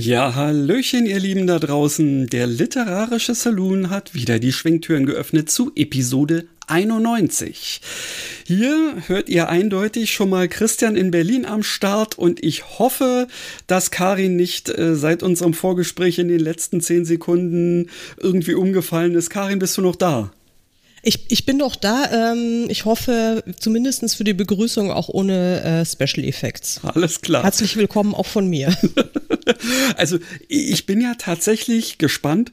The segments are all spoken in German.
Ja, Hallöchen, ihr Lieben da draußen. Der literarische Saloon hat wieder die Schwingtüren geöffnet zu Episode 91. Hier hört ihr eindeutig schon mal Christian in Berlin am Start und ich hoffe, dass Karin nicht äh, seit unserem Vorgespräch in den letzten zehn Sekunden irgendwie umgefallen ist. Karin, bist du noch da? Ich, ich bin doch da. Ähm, ich hoffe zumindest für die Begrüßung auch ohne äh, Special Effects. Alles klar. Herzlich willkommen auch von mir. also ich bin ja tatsächlich gespannt.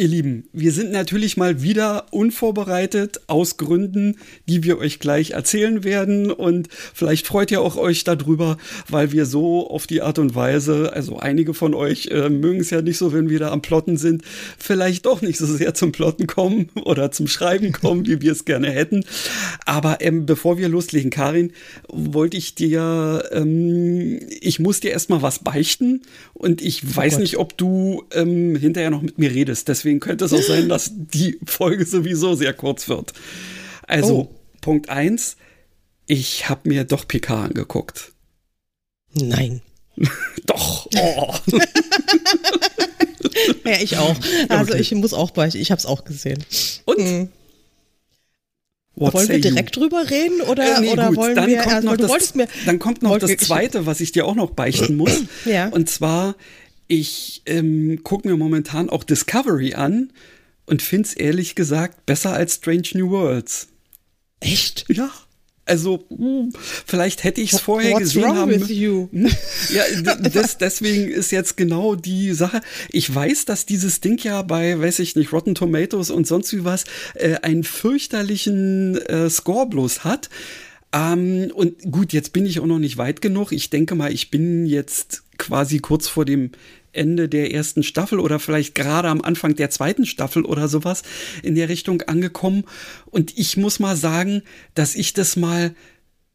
Ihr Lieben, wir sind natürlich mal wieder unvorbereitet aus Gründen, die wir euch gleich erzählen werden. Und vielleicht freut ihr auch euch darüber, weil wir so auf die Art und Weise, also einige von euch äh, mögen es ja nicht so, wenn wir da am Plotten sind, vielleicht doch nicht so sehr zum Plotten kommen oder zum Schreiben kommen, wie wir es gerne hätten. Aber ähm, bevor wir loslegen, Karin, wollte ich dir, ähm, ich muss dir erstmal was beichten und ich oh weiß Gott. nicht, ob du ähm, hinterher noch mit mir redest. Deswegen deswegen könnte es auch sein, dass die Folge sowieso sehr kurz wird. Also, oh. Punkt 1, ich habe mir doch PK angeguckt. Nein. doch. Oh. ja, ich auch. Also okay. ich muss auch bei, ich habe es auch gesehen. Und? Mhm. wollen wir direkt you? drüber reden oder, äh, nee, oder wollen dann wir kommt erst, noch das, mir, dann kommt noch das zweite, was ich dir auch noch beichten muss. ja. Und zwar ich ähm, gucke mir momentan auch Discovery an und finde es ehrlich gesagt besser als Strange New Worlds. Echt? Ja. Also, hm, vielleicht hätte ich es vorher What's gesehen wrong haben. With you? Hm? Ja, das, deswegen ist jetzt genau die Sache. Ich weiß, dass dieses Ding ja bei, weiß ich nicht, Rotten Tomatoes und sonst wie was, äh, einen fürchterlichen äh, Score bloß hat. Ähm, und gut, jetzt bin ich auch noch nicht weit genug. Ich denke mal, ich bin jetzt quasi kurz vor dem Ende der ersten Staffel oder vielleicht gerade am Anfang der zweiten Staffel oder sowas in der Richtung angekommen. Und ich muss mal sagen, dass ich das mal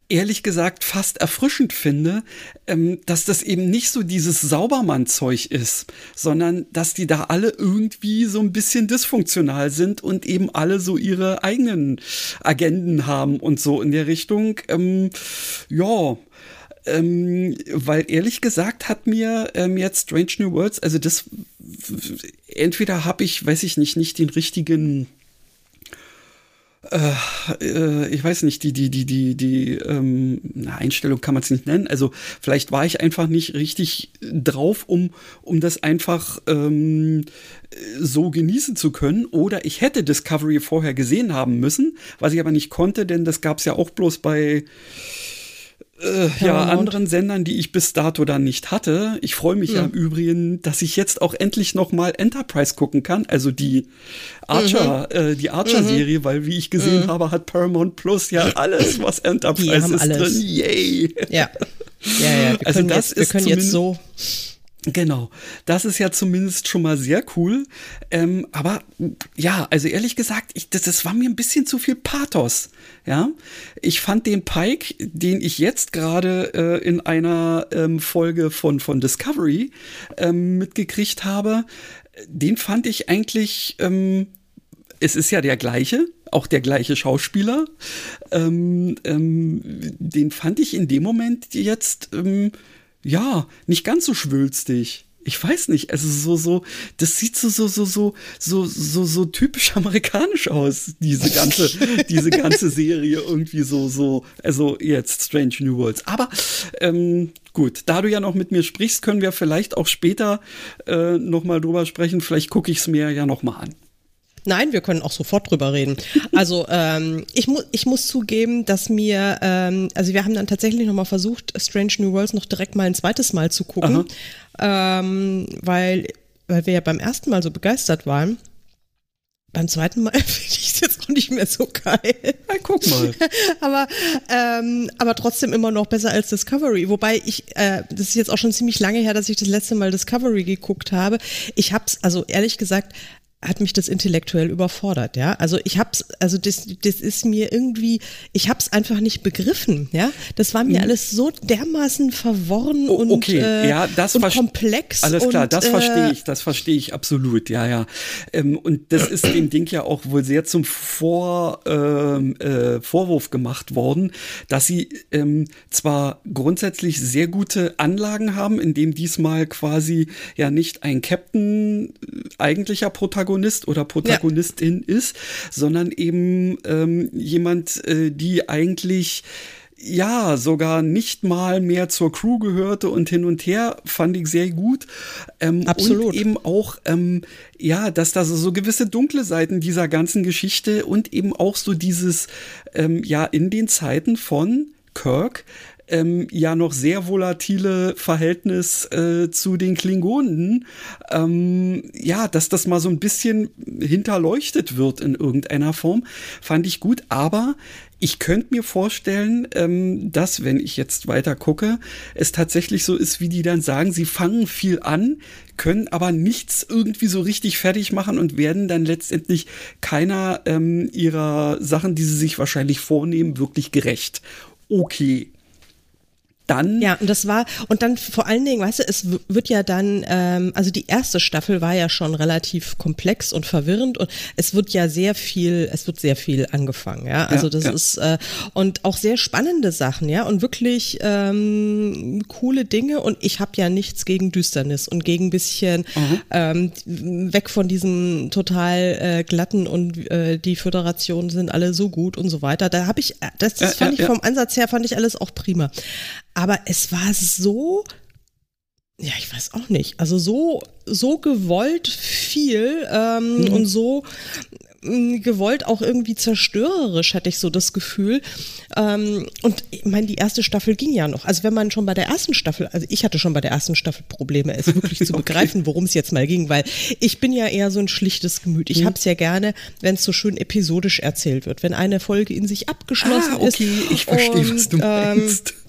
ehrlich gesagt fast erfrischend finde, ähm, dass das eben nicht so dieses Saubermann-Zeug ist, sondern dass die da alle irgendwie so ein bisschen dysfunktional sind und eben alle so ihre eigenen Agenden haben und so in der Richtung. Ähm, ja, ähm, weil ehrlich gesagt hat mir ähm, jetzt Strange New Worlds, also das entweder habe ich, weiß ich nicht, nicht den richtigen äh, äh, ich weiß nicht, die, die, die, die, die ähm, Einstellung kann man es nicht nennen. Also vielleicht war ich einfach nicht richtig drauf, um, um das einfach ähm, so genießen zu können. Oder ich hätte Discovery vorher gesehen haben müssen, was ich aber nicht konnte, denn das gab es ja auch bloß bei äh, ja, anderen Sendern, die ich bis dato dann nicht hatte. Ich freue mich ja. ja. im Übrigen, dass ich jetzt auch endlich noch mal Enterprise gucken kann, also die Archer, mhm. äh, die Archer-Serie, mhm. weil wie ich gesehen mhm. habe, hat Paramount Plus ja alles, was Enterprise ist alles. drin. Yay! Ja, ja, ja. Wir also das jetzt, wir ist können jetzt so Genau, das ist ja zumindest schon mal sehr cool. Ähm, aber ja, also ehrlich gesagt, ich, das, das war mir ein bisschen zu viel Pathos. Ja, ich fand den Pike, den ich jetzt gerade äh, in einer ähm, Folge von von Discovery ähm, mitgekriegt habe, den fand ich eigentlich. Ähm, es ist ja der gleiche, auch der gleiche Schauspieler. Ähm, ähm, den fand ich in dem Moment jetzt ja, nicht ganz so schwülstig. Ich weiß nicht, also so, so, das sieht so, so, so, so, so, so, so typisch amerikanisch aus, diese ganze, diese ganze Serie irgendwie so, so, also jetzt Strange New Worlds. Aber, ähm, gut, da du ja noch mit mir sprichst, können wir vielleicht auch später äh, nochmal drüber sprechen. Vielleicht gucke ich es mir ja nochmal an. Nein, wir können auch sofort drüber reden. Also ähm, ich, mu ich muss zugeben, dass mir, ähm, also wir haben dann tatsächlich nochmal versucht, Strange New Worlds noch direkt mal ein zweites Mal zu gucken, ähm, weil, weil wir ja beim ersten Mal so begeistert waren. Beim zweiten Mal finde ich es jetzt auch nicht mehr so geil. Ja, guck mal. aber, ähm, aber trotzdem immer noch besser als Discovery. Wobei ich, äh, das ist jetzt auch schon ziemlich lange her, dass ich das letzte Mal Discovery geguckt habe. Ich habe es, also ehrlich gesagt, hat mich das intellektuell überfordert, ja. Also ich hab's, also das, das ist mir irgendwie, ich hab's einfach nicht begriffen, ja. Das war mir mhm. alles so dermaßen verworren oh, okay. und, äh, ja, das und komplex. Alles klar, und, das verstehe äh, ich, das verstehe ich absolut, ja, ja. Ähm, und das ist dem Ding ja auch wohl sehr zum Vor, ähm, äh, Vorwurf gemacht worden, dass sie ähm, zwar grundsätzlich sehr gute Anlagen haben, indem diesmal quasi ja nicht ein Captain äh, eigentlicher Protagonist oder Protagonistin ja. ist, sondern eben ähm, jemand, äh, die eigentlich ja, sogar nicht mal mehr zur Crew gehörte und hin und her, fand ich sehr gut. Ähm, Absolut. Und eben auch, ähm, ja, dass da so, so gewisse dunkle Seiten dieser ganzen Geschichte und eben auch so dieses, ähm, ja, in den Zeiten von Kirk, ähm, ja noch sehr volatile Verhältnis äh, zu den Klingonen, ähm, ja, dass das mal so ein bisschen hinterleuchtet wird in irgendeiner Form, fand ich gut. Aber ich könnte mir vorstellen, ähm, dass, wenn ich jetzt weiter gucke, es tatsächlich so ist, wie die dann sagen, sie fangen viel an, können aber nichts irgendwie so richtig fertig machen und werden dann letztendlich keiner ähm, ihrer Sachen, die sie sich wahrscheinlich vornehmen, wirklich gerecht. Okay, dann. Ja, und das war, und dann vor allen Dingen, weißt du, es wird ja dann, ähm, also die erste Staffel war ja schon relativ komplex und verwirrend und es wird ja sehr viel, es wird sehr viel angefangen, ja. Also ja, das ja. ist, äh, und auch sehr spannende Sachen, ja, und wirklich ähm, coole Dinge und ich habe ja nichts gegen Düsternis und gegen bisschen mhm. ähm, weg von diesem total äh, glatten und äh, die Föderationen sind alle so gut und so weiter. Da habe ich, äh, das, das fand ich vom Ansatz her, fand ich alles auch prima. Aber es war so, ja, ich weiß auch nicht, also so, so gewollt viel ähm, mhm. und so mm, gewollt auch irgendwie zerstörerisch, hatte ich so das Gefühl. Ähm, und ich meine, die erste Staffel ging ja noch. Also wenn man schon bei der ersten Staffel, also ich hatte schon bei der ersten Staffel Probleme, es wirklich zu okay. begreifen, worum es jetzt mal ging, weil ich bin ja eher so ein schlichtes Gemüt. Ich mhm. habe es ja gerne, wenn es so schön episodisch erzählt wird, wenn eine Folge in sich abgeschlossen ah, okay. ist. Ich verstehe, was du meinst. Ähm,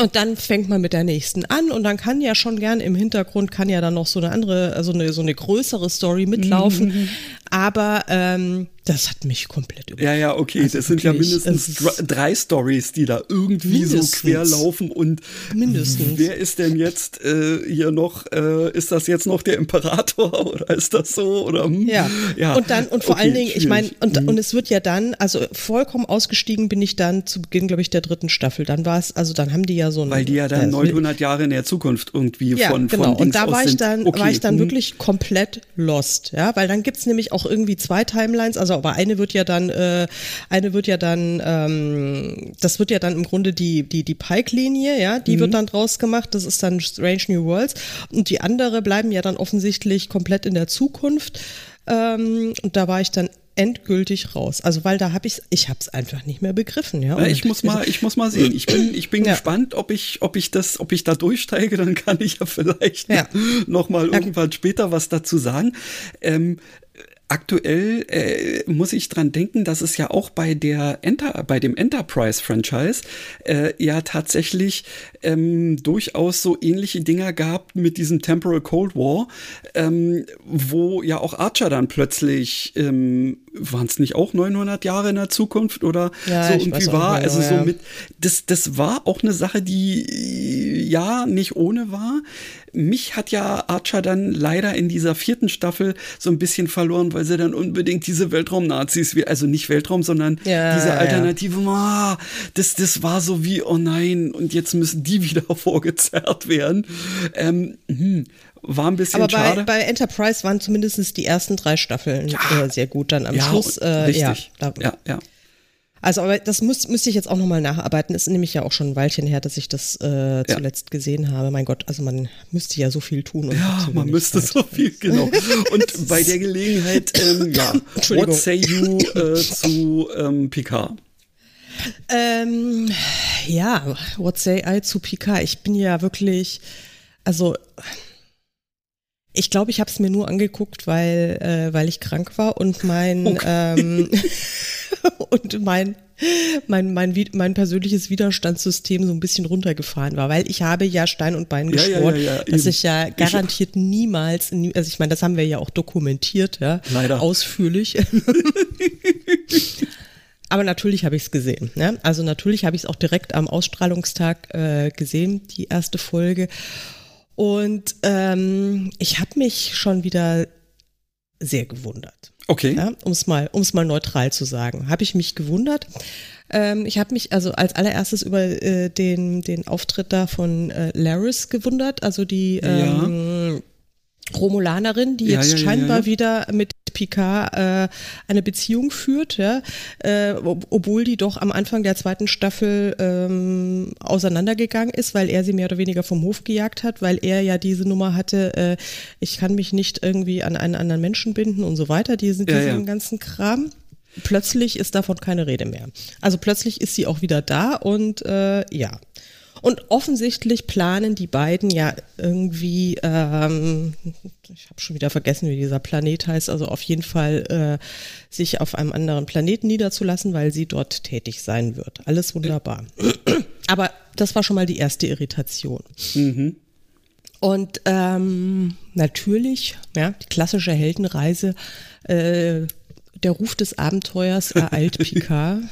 und dann fängt man mit der nächsten an und dann kann ja schon gern im Hintergrund kann ja dann noch so eine andere, also eine, so eine größere Story mitlaufen. Mhm. Aber ähm, das hat mich komplett überrascht. Ja, ja, okay. Also das sind ja mindestens drei Stories, die da irgendwie mindestens. so quer laufen. Und mindestens. wer ist denn jetzt äh, hier noch? Äh, ist das jetzt noch der Imperator oder ist das so? Oder, hm? ja. ja. Und dann, und vor okay, allen Dingen, schwierig. ich meine, und, mhm. und es wird ja dann, also vollkommen ausgestiegen bin ich dann zu Beginn, glaube ich, der dritten Staffel. Dann war es, also dann haben die ja so ein. Weil die ja dann äh, 900 Jahre in der Zukunft irgendwie ja, von, genau. von Und da war ich dann, okay. war ich dann mhm. wirklich komplett lost. Ja, weil dann gibt's nämlich auch irgendwie zwei Timelines, also aber eine wird ja dann, äh, eine wird ja dann, ähm, das wird ja dann im Grunde die, die, die Pike-Linie, ja, die mhm. wird dann draus gemacht, das ist dann Strange New Worlds. Und die andere bleiben ja dann offensichtlich komplett in der Zukunft. Ähm, und da war ich dann endgültig raus. Also weil da habe ich ich habe es einfach nicht mehr begriffen, ja. ja ich muss mal ich muss mal sehen. Ich bin ich bin ja. gespannt, ob ich ob ich das ob ich da durchsteige, dann kann ich ja vielleicht ja. noch mal irgendwann später was dazu sagen. Ähm, aktuell äh, muss ich dran denken, dass es ja auch bei der Enter bei dem Enterprise Franchise äh, ja tatsächlich ähm, durchaus so ähnliche Dinger gab mit diesem Temporal Cold War, ähm, wo ja auch Archer dann plötzlich ähm, waren es nicht auch 900 Jahre in der Zukunft oder ja, so irgendwie war. Genau, also so ja. mit das das war auch eine Sache, die ja nicht ohne war mich hat ja Archer dann leider in dieser vierten Staffel so ein bisschen verloren, weil sie dann unbedingt diese Weltraum-Nazis, also nicht Weltraum, sondern ja, diese Alternative, oh, das, das war so wie, oh nein, und jetzt müssen die wieder vorgezerrt werden. Ähm, hm, war ein bisschen Aber bei, schade. bei Enterprise waren zumindest die ersten drei Staffeln ja. äh, sehr gut. Dann am ja, Schluss, äh, richtig. ja, ja, ja. Also, aber das muss, müsste ich jetzt auch nochmal nacharbeiten. Ist nämlich ja auch schon ein Weilchen her, dass ich das äh, zuletzt gesehen habe. Mein Gott, also man müsste ja so viel tun. ja, man müsste Zeit. so viel, genau. Und bei der Gelegenheit, ähm, ja, what say you äh, zu ähm, Picard? Ähm, ja, what say I zu Picard? Ich bin ja wirklich, also ich glaube, ich habe es mir nur angeguckt, weil, äh, weil ich krank war und mein, okay. ähm, und mein, mein, mein, mein persönliches Widerstandssystem so ein bisschen runtergefahren war, weil ich habe ja Stein und Bein Ja, ja, geschworen, ja, ja, dass ich ja garantiert niemals, nie- also ich meine, das haben wir ja auch dokumentiert, ja, Leider. ausführlich. Aber natürlich habe ich es gesehen. Ne? Also natürlich habe ich es auch direkt am Ausstrahlungstag äh, gesehen, die erste Folge. Und ähm, ich habe mich schon wieder sehr gewundert. Okay. Ja, um es mal, um's mal neutral zu sagen, habe ich mich gewundert. Ähm, ich habe mich also als allererstes über äh, den, den Auftritt da von äh, Laris gewundert, also die Ja. ähm, Romulanerin, die Ja, jetzt ja, ja, scheinbar ja. wieder mit Picard äh, eine Beziehung führt, ja, äh, ob, obwohl die doch am Anfang der zweiten Staffel ähm, auseinandergegangen ist, weil er sie mehr oder weniger vom Hof gejagt hat, weil er ja diese Nummer hatte, äh, ich kann mich nicht irgendwie an einen anderen Menschen binden und so weiter, diesen, Ja, diesen ja. ganzen Kram. Plötzlich ist davon keine Rede mehr. Also plötzlich ist sie auch wieder da und äh, ja. Und offensichtlich planen die beiden ja irgendwie, ähm, ich habe schon wieder vergessen, wie dieser Planet heißt, also auf jeden Fall äh, sich auf einem anderen Planeten niederzulassen, weil sie dort tätig sein wird. Alles wunderbar. Aber das war schon mal die erste Irritation. Und ähm, natürlich, ja, die klassische Heldenreise, äh, der Ruf des Abenteuers ereilt Picard.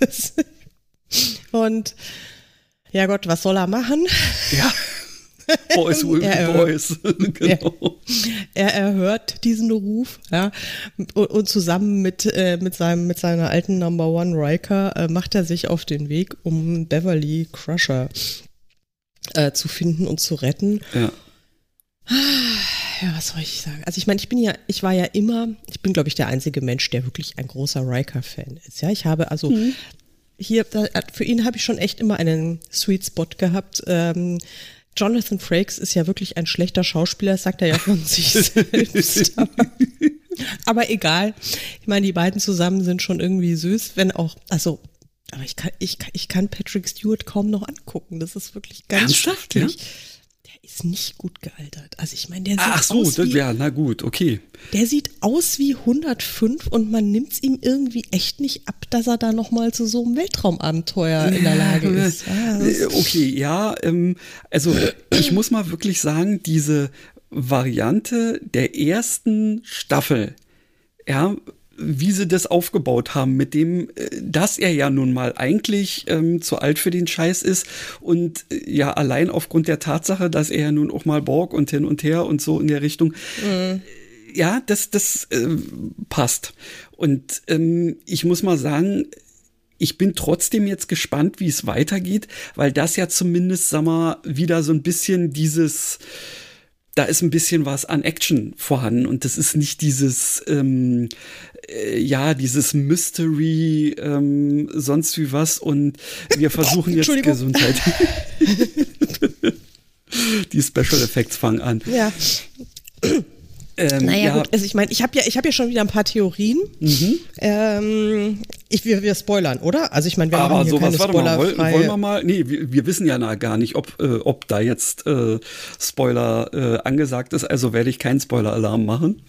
Und ja Gott, was soll er machen? Ja. Boys will äh, boys. genau. Er erhört diesen Ruf, ja, und, und zusammen mit, äh, mit, seinem, mit seiner alten Number One Riker äh, macht er sich auf den Weg, um Beverly Crusher äh, zu finden und zu retten. Ja. Ja, was soll ich sagen? Also ich meine, ich bin ja, ich war ja immer, ich bin glaube ich der einzige Mensch, der wirklich ein großer Riker-Fan ist. Ja, ich habe also hier, da, für ihn habe ich schon echt immer einen Sweet Spot gehabt. Ähm, Jonathan Frakes ist ja wirklich ein schlechter Schauspieler, das sagt er ja von sich selbst. Aber, aber egal. Ich meine, die beiden zusammen sind schon irgendwie süß, wenn auch, also, aber ich kann, ich, kann- ich kann Patrick Stewart kaum noch angucken. Das ist wirklich ganz Ernsthaft, schrecklich. Der ist nicht gut gealtert. Also ich meine, der sieht Ach so, aus das, wie, ja, na gut, okay. der sieht aus wie 105 und man nimmt es ihm irgendwie echt nicht ab, dass er da noch mal zu so einem Weltraumabenteuer in der Lage ist. Ja, Äh, Okay, ja, ähm, also ich muss mal wirklich sagen, diese Variante der ersten Staffel, ja, wie sie das aufgebaut haben, mit dem, äh, dass er ja nun mal eigentlich ähm, zu alt für den Scheiß ist und äh, ja allein aufgrund der Tatsache, dass er ja nun auch mal Borg und hin und her und so in der Richtung, ja, das, das äh, passt. Und ähm, ich muss mal sagen, ich bin trotzdem jetzt gespannt, wie es weitergeht, weil das ja zumindest, sag mal, wieder so ein bisschen dieses, da ist ein bisschen was an Action vorhanden und das ist nicht dieses, ähm, äh, ja, dieses Mystery, ähm, sonst wie was und wir versuchen jetzt. Gesundheit. Die Special Effects fangen an. ja. Ähm, Naja, ja, gut, also ich meine, ich habe ja, ich habe ja schon wieder ein paar Theorien. Mhm. Ähm, ich, wir, wir spoilern, oder? Also ich meine, wir Aber machen hier sowas, keine warte mal, wollen, wollen wir mal? Nee, wir, wir wissen ja na, gar nicht, ob, äh, ob da jetzt äh, Spoiler äh, angesagt ist, also werde ich keinen Spoiler-Alarm machen.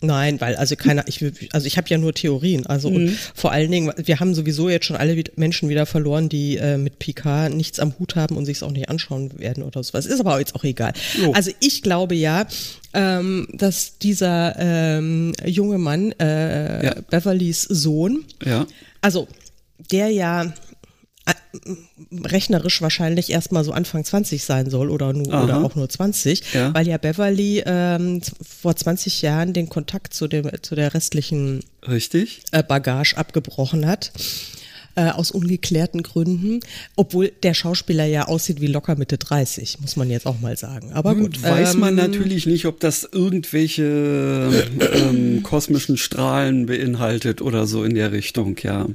Nein, weil also keiner, ich will- also ich habe ja nur Theorien. Also und vor allen Dingen, wir haben sowieso jetzt schon alle Menschen wieder verloren, die äh, mit Picard nichts am Hut haben und sich es auch nicht anschauen werden oder sowas. Ist aber jetzt auch egal. Jo. Also ich glaube ja, ähm, dass dieser ähm, junge Mann, äh, Ja. Beverlys Sohn, Ja. also der ja rechnerisch wahrscheinlich erstmal so Anfang 20 sein soll oder, nur, Aha. oder auch nur 20, Ja. weil ja Beverly ähm, vor 20 Jahren den Kontakt zu, dem, zu der restlichen Richtig? äh, Bagage abgebrochen hat. Äh, aus ungeklärten Gründen, obwohl der Schauspieler ja aussieht wie locker Mitte 30, muss man jetzt auch mal sagen. Aber gut. Weiß man ähm, natürlich nicht, ob das irgendwelche ähm, kosmischen Strahlen beinhaltet oder so in der Richtung, ja.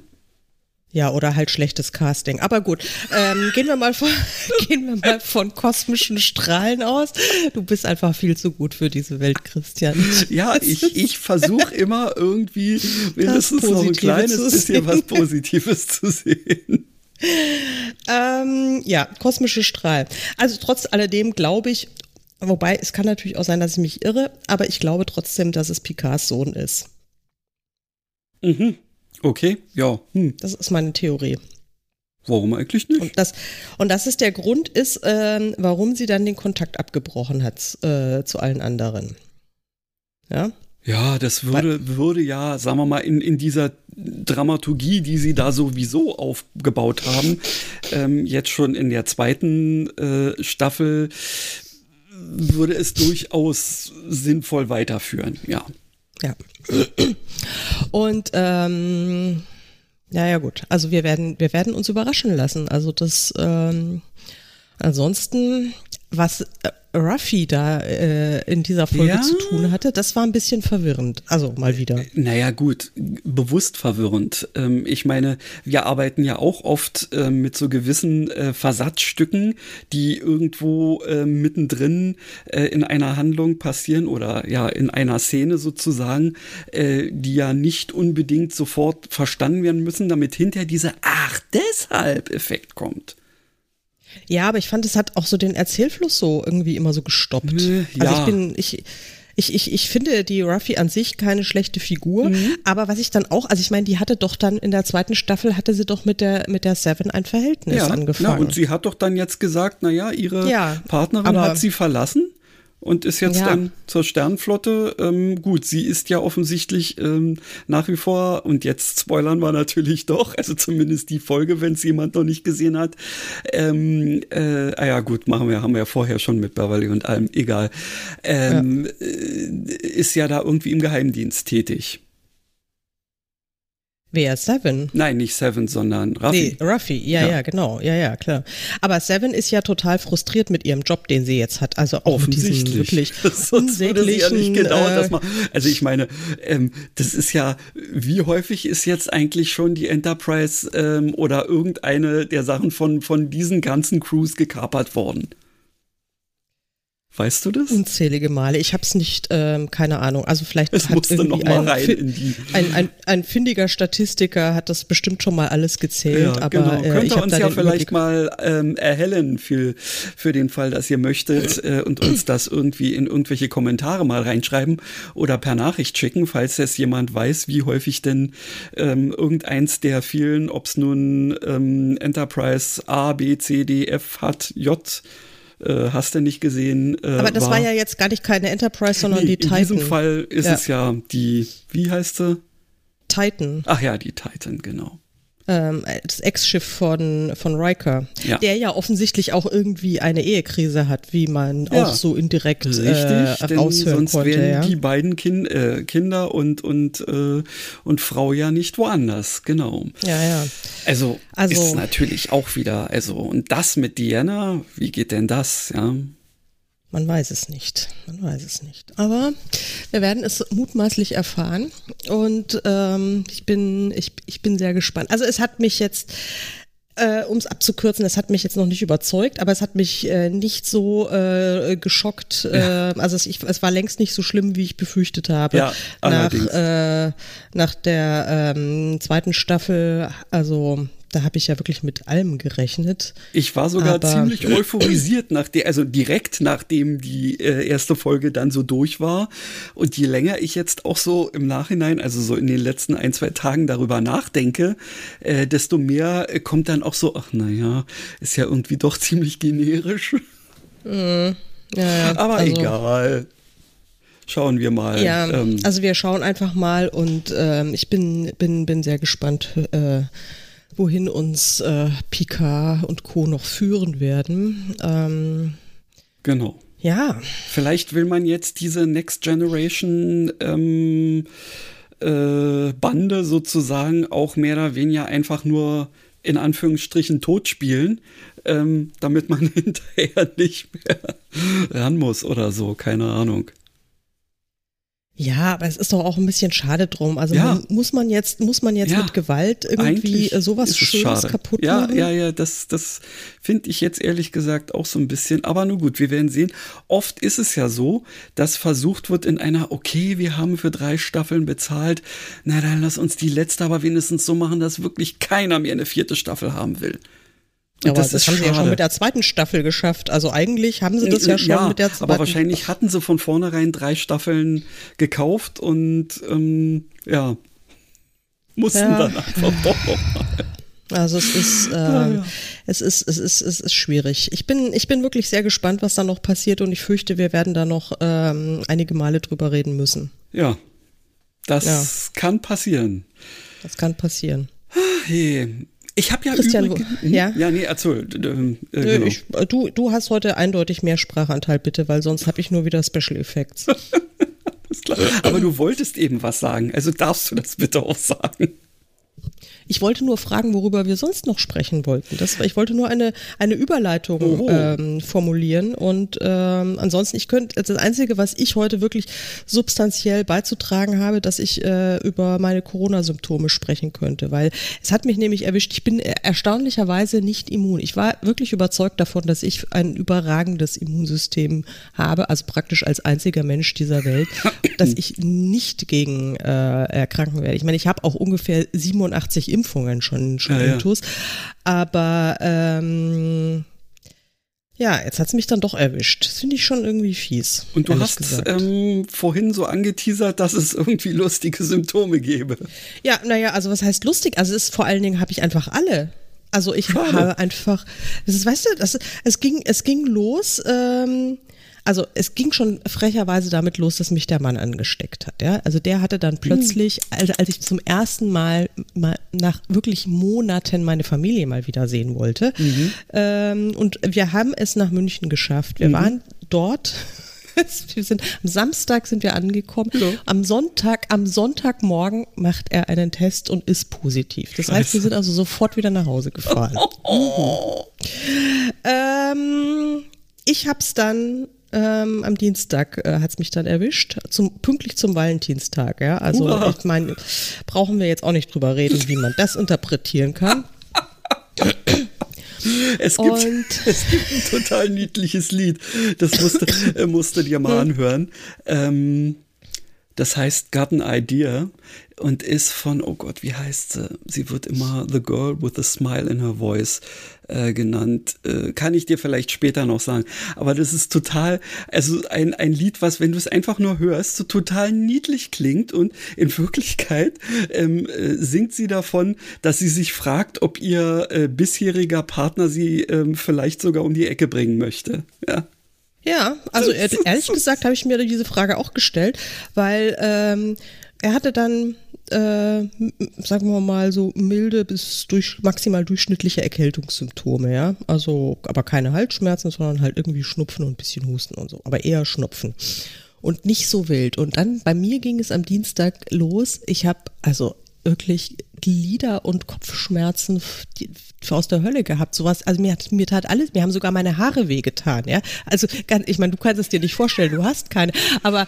Ja, oder halt schlechtes Casting. Aber gut, ähm, gehen, wir mal von, gehen wir mal von kosmischen Strahlen aus. Du bist einfach viel zu gut für diese Welt, Christian. Ja, ich, ich versuche immer irgendwie mindestens noch ein kleines bisschen was Positives zu sehen. Ähm, ja, kosmische Strahlen. Also trotz alledem glaube ich, wobei es kann natürlich auch sein, dass ich mich irre, aber ich glaube trotzdem, dass es Picards Sohn ist. Mhm. Okay, ja. Hm. Das ist meine Theorie. Warum eigentlich nicht? Und das, und das ist der Grund, ist, ähm, warum sie dann den Kontakt abgebrochen hat äh, zu allen anderen. Ja. Ja, das würde, würde ja, sagen wir mal, in, in dieser Dramaturgie, die sie da sowieso aufgebaut haben, ähm, jetzt schon in der zweiten äh, Staffel, würde es durchaus sinnvoll weiterführen, ja. Ja. Und ähm, ja, ja gut. Also wir werden, wir werden uns überraschen lassen. Also das ähm, ansonsten, was äh, Ruffy da äh, in dieser Folge Ja. zu tun hatte, das war ein bisschen verwirrend. Also mal wieder. Naja, gut, bewusst verwirrend. Ähm, ich meine, wir arbeiten ja auch oft ähm, mit so gewissen äh, Versatzstücken, die irgendwo äh, mittendrin äh, in einer Handlung passieren oder ja in einer Szene sozusagen, äh, die ja nicht unbedingt sofort verstanden werden müssen, damit hinterher dieser Ach, deshalb Effekt kommt. Ja, aber ich fand, es hat auch so den Erzählfluss so irgendwie immer so gestoppt. Äh, Also ja. ich bin, ich, ich, ich, ich finde die Ruffy an sich keine schlechte Figur, Mhm. aber was ich dann auch, also ich meine, die hatte doch dann in der zweiten Staffel hatte sie doch mit der mit der Seven ein Verhältnis ja, angefangen. Na, und sie hat doch dann jetzt gesagt, naja, ihre Ja, Partnerin hat sie verlassen und ist jetzt Ja. dann zur Sternflotte. Ähm, gut, sie ist ja offensichtlich ähm, nach wie vor, und jetzt spoilern wir natürlich doch, also zumindest die Folge, wenn es jemand noch nicht gesehen hat. Ähm, äh, ah ja, gut, machen wir, haben wir ja vorher schon mit Beverly und allem, egal. Ähm, äh, ist ja da irgendwie im Geheimdienst tätig. Wer Seven? Nein, nicht Seven, sondern Raffi. Nee, Ruffy, ja, Ja. ja, genau, ja, ja, klar. Aber Seven ist ja total frustriert mit ihrem Job, den sie jetzt hat. Also auch Offensichtlich. wirklich Sonst würde sie ja nicht unsäglichen, genau äh, das machen. Also ich meine, ähm, das ist ja, wie häufig ist jetzt eigentlich schon die Enterprise ähm, oder irgendeine der Sachen von, von diesen ganzen Crews gekapert worden? Weißt du das? Unzählige Male. Ich habe es nicht, ähm, keine Ahnung. Also vielleicht Es hat irgendwie ein, rein fi- in die. ein, ein, ein findiger Statistiker hat das bestimmt schon mal alles gezählt. Ja, aber genau. äh, Könnt ich ihr uns ja vielleicht Überblick. mal ähm, erhellen für, für den Fall, dass ihr möchtet äh, und uns das irgendwie in irgendwelche Kommentare mal reinschreiben oder per Nachricht schicken, falls es jemand weiß, wie häufig denn ähm, irgendeins der vielen, ob es nun ähm, Enterprise A, B, C, D, F hat, J, äh, hast du nicht gesehen. Äh, Aber das war, ja jetzt gar nicht keine Enterprise, sondern nee, die in Titan. diesem Fall ist Ja. es ja die, wie heißt sie? Titan, Ach ja, die Titan, genau. Ähm, das Ex-Schiff von, von Riker, Ja. der ja offensichtlich auch irgendwie eine Ehekrise hat, wie man Ja. auch so indirekt Richtig, äh, denn sonst konnte. wären Ja. die beiden kind, äh, Kinder und, und, äh, und Frau ja nicht woanders, genau. ja, ja. Also, Also- ist natürlich auch wieder, also, und das mit Diana, wie geht denn das, ja? Man weiß es nicht. Man weiß es nicht. Aber wir werden es mutmaßlich erfahren. Und ähm, ich, bin, ich, ich bin sehr gespannt. Also es hat mich jetzt, äh, um es abzukürzen, es hat mich jetzt noch nicht überzeugt, aber es hat mich äh, nicht so äh, geschockt. Äh, also es, ich, es war längst nicht so schlimm, wie ich befürchtet habe. Ja, nach, allerdings. äh, nach der ähm, zweiten Staffel, also da habe ich ja wirklich mit allem gerechnet. Ich war sogar Aber- ziemlich euphorisiert, nach der, also direkt nachdem die äh, erste Folge dann so durch war. Und je länger ich jetzt auch so im Nachhinein, also so in den letzten ein, zwei Tagen darüber nachdenke, äh, desto mehr äh, kommt dann auch so, ach naja, ist ja irgendwie doch ziemlich generisch. Ja, ja, Aber also- egal. Schauen wir mal. Ja, Ähm, also wir schauen einfach mal und ähm, ich bin, bin, bin sehr gespannt, äh, wohin uns äh, Picard und Co. noch führen werden. Ähm, genau. ja, Vielleicht will man jetzt diese Next Generation ähm, äh, Bande sozusagen auch mehr oder weniger einfach nur in Anführungsstrichen tot spielen, ähm, damit man hinterher nicht mehr ran muss oder so, keine Ahnung. Ja, aber es ist doch auch ein bisschen schade drum. Also Ja. man, muss man jetzt, muss man jetzt Ja, mit Gewalt irgendwie Eigentlich äh, sowas Schönes schade. kaputt ja, machen? Ja, ja, das, das finde ich jetzt ehrlich gesagt auch so ein bisschen. Aber nur gut, wir werden sehen. Oft ist es ja so, dass versucht wird in einer, okay, wir haben für drei Staffeln bezahlt, na dann lass uns die letzte aber wenigstens so machen, dass wirklich keiner mehr eine vierte Staffel haben will. Und aber das, haben sie ja schon mit der zweiten Staffel geschafft. Also eigentlich haben sie das ja schon mit der zweiten. aber wahrscheinlich hatten sie von vornherein drei Staffeln gekauft und ähm, ja, mussten ja. dann einfach doch nochmal. Also es ist, äh, ja, ja. es ist, es ist, es ist schwierig. Ich bin, ich bin wirklich sehr gespannt, was da noch passiert und ich fürchte, wir werden da noch ähm, einige Male drüber reden müssen. Ja, das ja. kann passieren. Das kann passieren. Hey. Ich habe ja Christian, übrigens, hm? ja, ja, nee, erzähl. Äh, Nö, genau. ich, du, du hast heute eindeutig mehr Sprachanteil, bitte, weil sonst habe ich nur wieder Special Effects. Aber du wolltest eben was sagen, also darfst du das bitte auch sagen. Ich wollte nur fragen, worüber wir sonst noch sprechen wollten. Das, ich wollte nur eine, eine Überleitung oh. ähm, formulieren. Und ähm, ansonsten, ich könnte, das Einzige, was ich heute wirklich substanziell beizutragen habe, dass ich äh, über meine Corona-Symptome sprechen könnte. Weil es hat mich nämlich erwischt, ich bin erstaunlicherweise nicht immun. Ich war wirklich überzeugt davon, dass ich ein überragendes Immunsystem habe, also praktisch als einziger Mensch dieser Welt, dass ich nicht gegen äh, erkranken werde. Ich meine, ich habe auch ungefähr 87 Impfungen schon, schon ja, intus. Ja. Aber ähm, ja, jetzt hat es mich dann doch erwischt. Das finde ich schon irgendwie fies. Und du hast ähm, vorhin so angeteasert, dass es irgendwie lustige Symptome gäbe. Ja, naja, also was heißt lustig? Also es ist vor allen Dingen habe ich einfach alle. Also ich Schade. habe einfach, das ist, weißt du, das, es ging, es ging los. Ähm, also es ging schon frecherweise damit los, dass mich der Mann angesteckt hat. Ja? Also der hatte dann plötzlich, also als ich zum ersten Mal, mal nach wirklich Monaten meine Familie mal wieder sehen wollte, mhm. ähm, und wir haben es nach München geschafft. Wir mhm. waren dort. Wir sind, am Samstag sind wir angekommen. Ja. Am Sonntag, am Sonntagmorgen macht er einen Test und ist positiv. Das Scheiße. heißt, wir sind also sofort wieder nach Hause gefahren. Oh. Mhm. Ähm, ich habe es dann ähm, am Dienstag äh, hat es mich dann erwischt, zum, pünktlich zum Valentinstag. Ja? Also Uah. ich meine, brauchen wir jetzt auch nicht drüber reden, wie man das interpretieren kann. Es gibt, es gibt ein total niedliches Lied. Das musste, äh, musste dir mal anhören. Ähm, das heißt Garden Idea und ist von, oh Gott, wie heißt sie? Sie wird immer The Girl with a Smile in Her Voice äh, genannt. Äh, kann ich dir vielleicht später noch sagen. Aber das ist total, also ein, ein Lied, was, wenn du es einfach nur hörst, so total niedlich klingt und in Wirklichkeit ähm, äh, singt sie davon, dass sie sich fragt, ob ihr äh, bisheriger Partner sie ähm, vielleicht sogar um die Ecke bringen möchte. Ja. Ja, also ehrlich gesagt habe ich mir diese Frage auch gestellt, weil ähm, er hatte dann, äh, sagen wir mal, so milde bis durch maximal durchschnittliche Erkältungssymptome, ja. Also, aber keine Halsschmerzen, sondern halt irgendwie Schnupfen und ein bisschen Husten und so. Aber eher Schnupfen. Und nicht so wild. Und dann bei mir ging es am Dienstag los. Ich habe also wirklich Glieder- und Kopfschmerzen aus der Hölle gehabt. Sowas, also mir hat mir tat alles, mir haben sogar meine Haare wehgetan, ja. Also ich meine, du kannst es dir nicht vorstellen, du hast keine, aber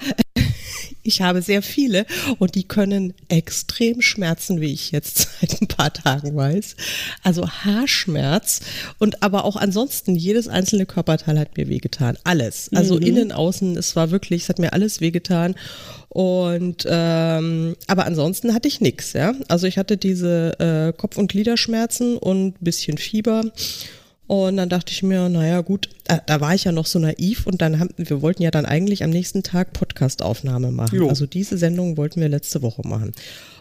ich habe sehr viele und die können extrem schmerzen, wie ich jetzt seit ein paar Tagen weiß. Also Haarschmerz und aber auch ansonsten jedes einzelne Körperteil hat mir wehgetan. Alles. Also mhm. innen, außen, es war wirklich, es hat mir alles wehgetan. Und ähm, aber ansonsten hatte ich nichts, ja. Also ich hatte diese äh, Kopf- und Gliederschmerzen und bisschen Fieber. Und dann dachte ich mir, naja, gut, da, da, war ich ja noch so naiv und dann haben, wir wollten ja dann eigentlich am nächsten Tag Podcast-Aufnahme machen. Jo. Also diese Sendung wollten wir letzte Woche machen.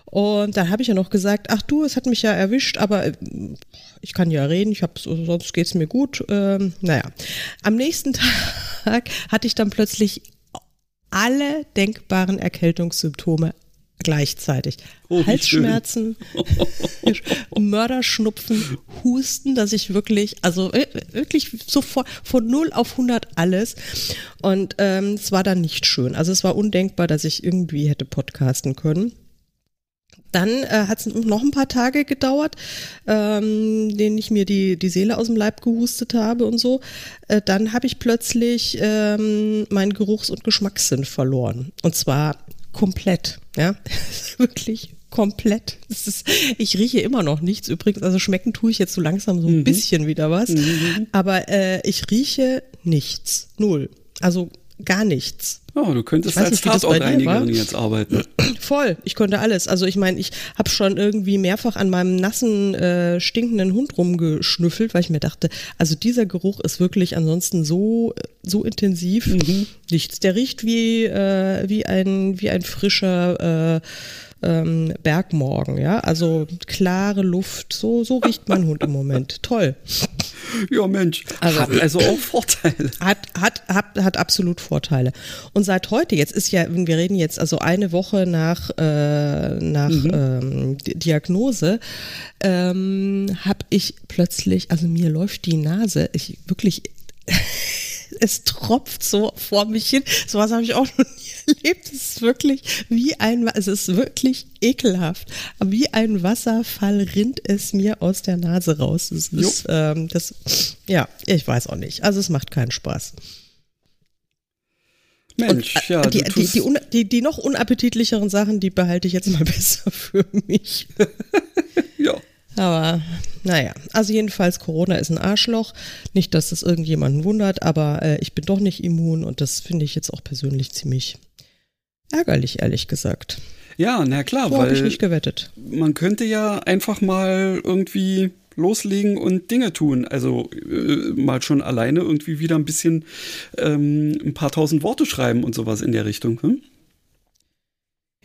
Und dann habe ich ja noch gesagt, ach du, es hat mich ja erwischt, aber äh, ich kann ja reden, ich habe sonst geht's mir gut. Ähm, naja, am nächsten Tag hatte ich dann plötzlich alle denkbaren Erkältungssymptome gleichzeitig. Oh, Halsschmerzen, Mörderschnupfen, Husten, dass ich wirklich, also äh, wirklich sofort von 0 auf 100 alles. Und ähm, es war dann nicht schön. Also es war undenkbar, dass ich irgendwie hätte podcasten können. Dann äh, hat es noch ein paar Tage gedauert, ähm, denen ich mir die, die Seele aus dem Leib gehustet habe und so. Äh, dann habe ich plötzlich ähm, meinen Geruchs- und Geschmackssinn verloren. Und zwar komplett. Ja, wirklich komplett. Ist, ich rieche immer noch nichts übrigens. Also schmecken tue ich jetzt so langsam so ein mhm. bisschen wieder was. Mhm. Aber äh, ich rieche nichts. Null. Also gar nichts. Oh, du könntest als Tatortreinigerin jetzt arbeiten. Voll, ich konnte alles. Also ich meine, ich habe schon irgendwie mehrfach an meinem nassen, äh, stinkenden Hund rumgeschnüffelt, weil ich mir dachte, also dieser Geruch ist wirklich ansonsten so, so intensiv. Mhm. Nichts. Der riecht wie, äh, wie, ein, wie ein frischer äh, ähm, Bergmorgen, ja. Also klare Luft, so, so riecht mein Hund im Moment. Toll. Ja, Mensch, also, hat also auch Vorteile. Hat, hat, hat, hat absolut Vorteile. Und seit heute, jetzt ist ja, wir reden jetzt also eine Woche nach, äh, nach mhm. ähm, Diagnose, ähm, habe ich plötzlich, also mir läuft die Nase, ich wirklich es tropft so vor mich hin. Sowas habe ich auch noch erlebt. Es ist wirklich wie ein, es ist wirklich ekelhaft. Wie ein Wasserfall rinnt es mir aus der Nase raus. Das ist, ähm, das, ja, ich weiß auch nicht. Also es macht keinen Spaß. Mensch, Und, äh, ja. Die, die, die, die, die noch unappetitlicheren Sachen, die behalte ich jetzt mal besser für mich. ja. Aber naja, also jedenfalls Corona ist ein Arschloch. Nicht, dass das irgendjemanden wundert, aber äh, ich bin doch nicht immun und das finde ich jetzt auch persönlich ziemlich ärgerlich, ehrlich gesagt. Ja, na klar, so weil ich nicht gewettet. Man könnte ja einfach mal irgendwie loslegen und Dinge tun. Also äh, mal schon alleine irgendwie wieder ein bisschen ähm, ein paar tausend Worte schreiben und sowas in der Richtung. Hm?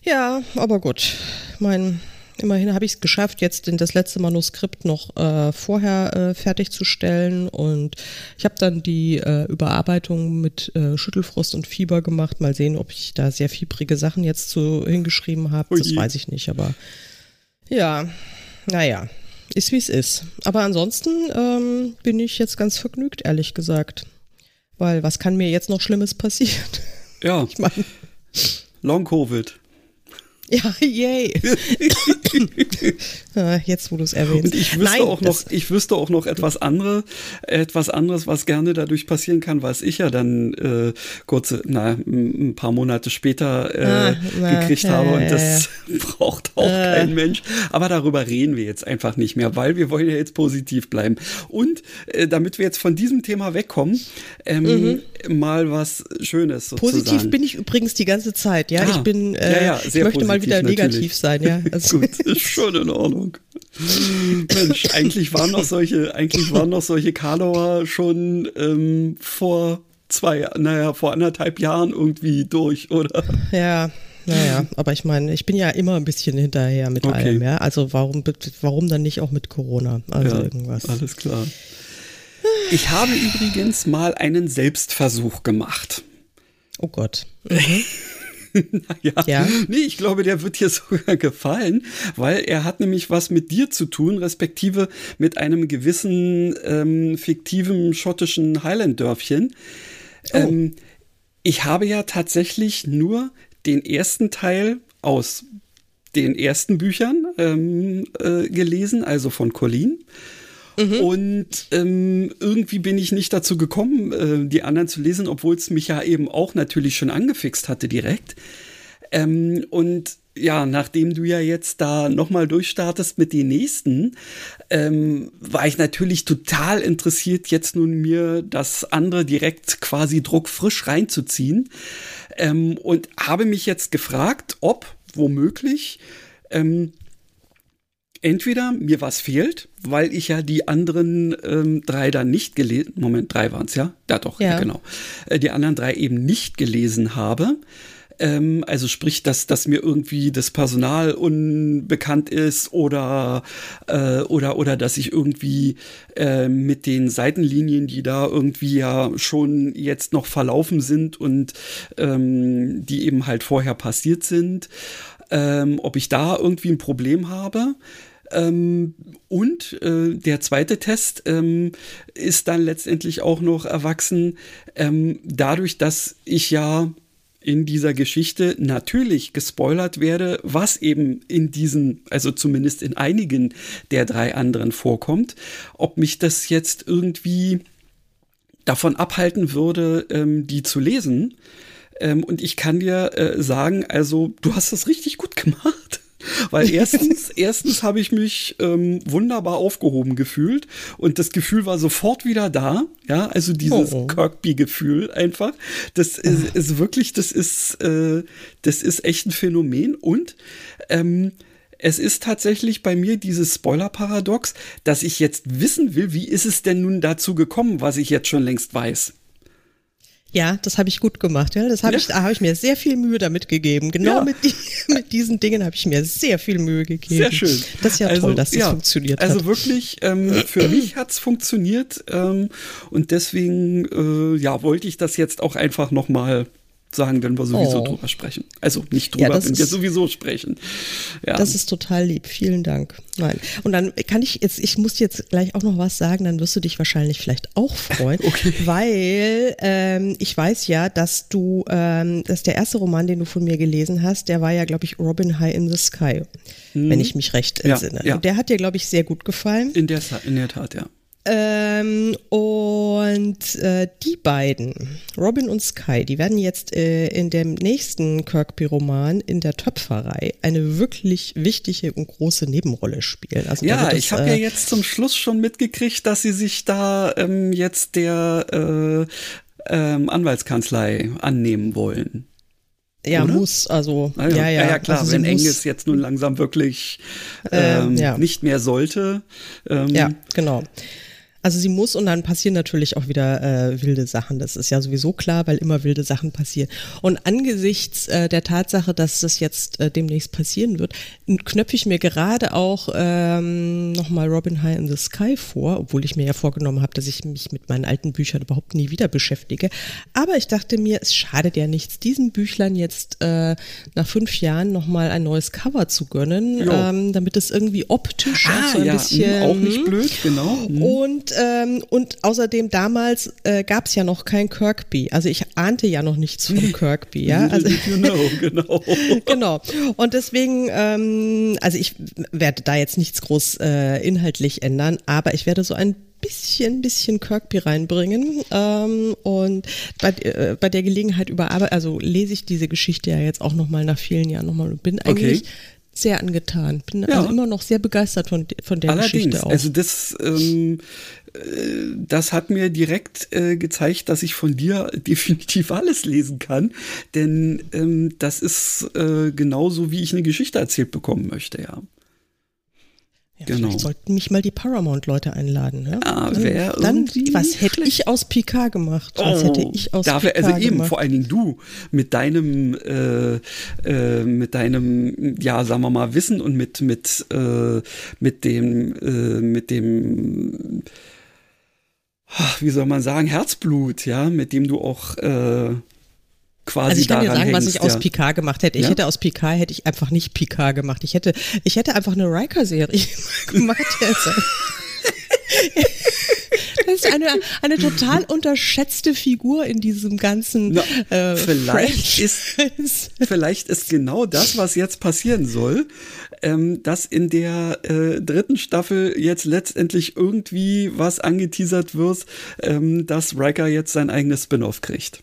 Ja, aber gut. Mein Immerhin habe ich es geschafft, jetzt in das letzte Manuskript noch äh, vorher äh, fertigzustellen und ich habe dann die äh, Überarbeitung mit äh, Schüttelfrost und Fieber gemacht. Mal sehen, ob ich da sehr fiebrige Sachen jetzt zu hingeschrieben habe. Das weiß ich nicht, aber ja, naja, ist wie es ist. Aber ansonsten ähm, bin ich jetzt ganz vergnügt, ehrlich gesagt. Weil was kann mir jetzt noch Schlimmes passieren? Ja. Ich meine. Long Covid. Ja, yay. Ah, jetzt, wo du es erwähnst. Und ich wüsste Nein, auch noch, ich wüsste auch noch etwas andere, etwas anderes, was gerne dadurch passieren kann, was ich ja dann äh, kurze, na, ein paar Monate später äh, ah, na, gekriegt ja, habe. Und ja, das ja. braucht auch äh. kein Mensch. Aber darüber reden wir jetzt einfach nicht mehr, weil wir wollen ja jetzt positiv bleiben. Und äh, damit wir jetzt von diesem Thema wegkommen, ähm, mhm. mal was Schönes sozusagen. Positiv bin ich übrigens die ganze Zeit, ja. Ah, ich bin, äh, ich möchte mal wieder natürlich. negativ sein, ja. Also Gut, ist schon in Ordnung. Mensch, eigentlich waren noch solche, eigentlich waren noch solche Karlauer schon ähm, vor zwei, naja, vor anderthalb Jahren irgendwie durch, oder? Ja, naja, aber ich meine, ich bin ja immer ein bisschen hinterher mit okay. allem, ja. Also warum, warum dann nicht auch mit Corona? Also ja, irgendwas. Alles klar. Ich habe übrigens mal einen Selbstversuch gemacht. Oh Gott. Mhm. naja, ja. nee, ich glaube, der wird dir sogar gefallen, weil er hat nämlich was mit dir zu tun, respektive mit einem gewissen ähm, fiktiven schottischen Highland-Dörfchen. Oh. Ähm, ich habe ja tatsächlich nur den ersten Teil aus den ersten Büchern ähm, äh, gelesen, also von Colleen. Mhm. Und ähm, irgendwie bin ich nicht dazu gekommen, äh, die anderen zu lesen, obwohl es mich ja eben auch natürlich schon angefixt hatte direkt. Ähm, und ja, nachdem du ja jetzt da nochmal durchstartest mit den nächsten, ähm, war ich natürlich total interessiert, jetzt nun mir das andere direkt quasi druckfrisch reinzuziehen. Ähm, und habe mich jetzt gefragt, ob womöglich ähm, entweder mir was fehlt, weil ich ja die anderen ähm, drei dann nicht gelesen, Moment, drei waren es ja, ja doch, ja. genau, äh, die anderen drei eben nicht gelesen habe. Ähm, also sprich, dass, dass mir irgendwie das Personal unbekannt ist oder, äh, oder, oder dass ich irgendwie äh, mit den Seitenlinien, die da irgendwie ja schon jetzt noch verlaufen sind und ähm, die eben halt vorher passiert sind, ähm, ob ich da irgendwie ein Problem habe. Ähm, und äh, der zweite Test ähm, ist dann letztendlich auch noch erwachsen, ähm, dadurch, dass ich ja in dieser Geschichte natürlich gespoilert werde, was eben in diesen, also zumindest in einigen der drei anderen vorkommt, ob mich das jetzt irgendwie davon abhalten würde, ähm, die zu lesen. Ähm, und ich kann dir äh, sagen, also du hast das richtig gut gemacht. Weil erstens, erstens habe ich mich ähm, wunderbar aufgehoben gefühlt und das Gefühl war sofort wieder da. Ja, also dieses oh. Kirkby-Gefühl einfach. Das ist, ist, wirklich, das ist, äh, das ist echt ein Phänomen und ähm, es ist tatsächlich bei mir dieses Spoiler-Paradox, dass ich jetzt wissen will, wie ist es denn nun dazu gekommen, was ich jetzt schon längst weiß. Ja, das habe ich gut gemacht. Ja, das habe ja. ich, da habe ich mir sehr viel Mühe damit gegeben. Genau ja. mit, die, mit, diesen Dingen habe ich mir sehr viel Mühe gegeben. Sehr schön. Das ist ja also, toll, dass das funktioniert also hat. Also wirklich, ähm, für mich hat's funktioniert ähm, und deswegen äh, ja wollte ich das jetzt auch einfach noch mal sagen, wenn wir sowieso oh. drüber sprechen. Also nicht drüber, ja, wenn wir sowieso sprechen. Ja. Das ist total lieb. Vielen Dank. Nein. Und dann kann ich jetzt, ich muss jetzt gleich auch noch was sagen, dann wirst du dich wahrscheinlich vielleicht auch freuen, okay. weil ähm, ich weiß ja, dass du, ähm, dass der erste Roman, den du von mir gelesen hast, der war ja, glaube ich, Robin High in the Sky, hm. wenn ich mich recht entsinne. Ja, ja. Und der hat dir, glaube ich, sehr gut gefallen. In der, in der Tat, ja. Ähm, und äh, die beiden, Robin und Sky, die werden jetzt äh, in dem nächsten Kirkby-Roman in der Töpferei eine wirklich wichtige und große Nebenrolle spielen. Also ja, ich habe äh, ja jetzt zum Schluss schon mitgekriegt, dass sie sich da ähm, jetzt der äh, ähm, Anwaltskanzlei annehmen wollen. Ja, Oder? muss, also, ah, ja. ja, ja. ja, klar, also wenn Engels jetzt nun langsam wirklich ähm, ja. nicht mehr sollte. Ähm, ja, genau. Also sie muss und dann passieren natürlich auch wieder äh, wilde Sachen. Das ist ja sowieso klar, weil immer wilde Sachen passieren. Und angesichts äh, der Tatsache, dass das jetzt äh, demnächst passieren wird, knöpfe ich mir gerade auch ähm, nochmal Robin High in the Sky vor, obwohl ich mir ja vorgenommen habe, dass ich mich mit meinen alten Büchern überhaupt nie wieder beschäftige. Aber ich dachte mir, es schadet ja nichts, diesen Büchlein jetzt äh, nach fünf Jahren nochmal ein neues Cover zu gönnen, ähm, damit es irgendwie optisch ah, auch so ein ja, bisschen. Mh, auch nicht blöd, genau. Mhm. Und ähm, und außerdem damals äh, gab es ja noch kein Kirkby. Also ich ahnte ja noch nichts von Kirkby, ja. Also, genau, genau. genau. Und deswegen, ähm, also ich werde da jetzt nichts groß äh, inhaltlich ändern, aber ich werde so ein bisschen, bisschen Kirkby reinbringen. Ähm, und bei, äh, bei der Gelegenheit überarbeite, also lese ich diese Geschichte ja jetzt auch nochmal nach vielen Jahren nochmal und bin eigentlich okay sehr angetan. Bin ja. also immer noch sehr begeistert von, von der Allerdings, Geschichte auch. Also das, ähm, äh, das hat mir direkt äh, gezeigt, dass ich von dir definitiv alles lesen kann. Denn ähm, das ist äh, genauso, wie ich eine Geschichte erzählt bekommen möchte, ja. Ja, genau. Vielleicht sollten mich mal die Paramount-Leute einladen. Ja, ja wer dann, was hätte ich aus Picard gemacht? Was oh, hätte ich aus dafür, Picard Also eben, gemacht? vor allen Dingen du mit deinem, äh, äh, mit deinem, ja, sagen wir mal, Wissen und mit, mit, äh, mit dem, äh, mit dem, wie soll man sagen, Herzblut, ja, mit dem du auch äh, quasi Also ich kann dir sagen, hängst, was ich aus Picard gemacht hätte. Ich ja? hätte aus Picard hätte ich einfach nicht Picard gemacht. Ich hätte, ich hätte einfach eine Riker-Serie gemacht. Das ist eine, eine total unterschätzte Figur in diesem ganzen Na, äh, vielleicht ist Vielleicht ist genau das, was jetzt passieren soll, ähm, dass in der äh, dritten Staffel jetzt letztendlich irgendwie was angeteasert wird, ähm, dass Riker jetzt sein eigenes Spin-off kriegt.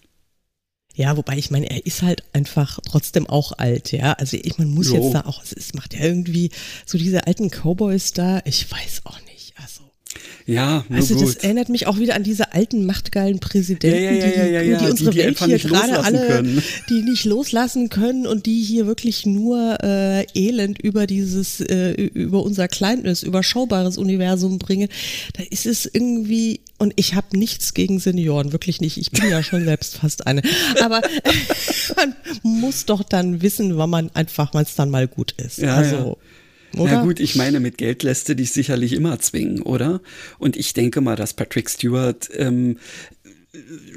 Ja, wobei ich meine, er ist halt einfach trotzdem auch alt, ja. Also ich, man muss jo. jetzt da auch, es macht ja irgendwie so diese alten Cowboys da, ich weiß auch nicht. Ja, also gut. das erinnert mich auch wieder an diese alten machtgeilen Präsidenten, ja, ja, ja, die, die, unsere die, die Welt hier gerade alle, können. die nicht loslassen können und die hier wirklich nur äh, Elend über dieses, äh, über unser kleines, überschaubares Universum bringen. Da ist es irgendwie und ich habe nichts gegen Senioren, wirklich nicht. Ich bin ja schon selbst fast eine. Aber man muss doch dann wissen, wann man einfach, wann es dann mal gut ist. Ja, also. Ja. Oder? Ja gut, ich meine, mit Geld lässt du dich sicherlich immer zwingen, oder? Und ich denke mal, dass Patrick Stewart ähm,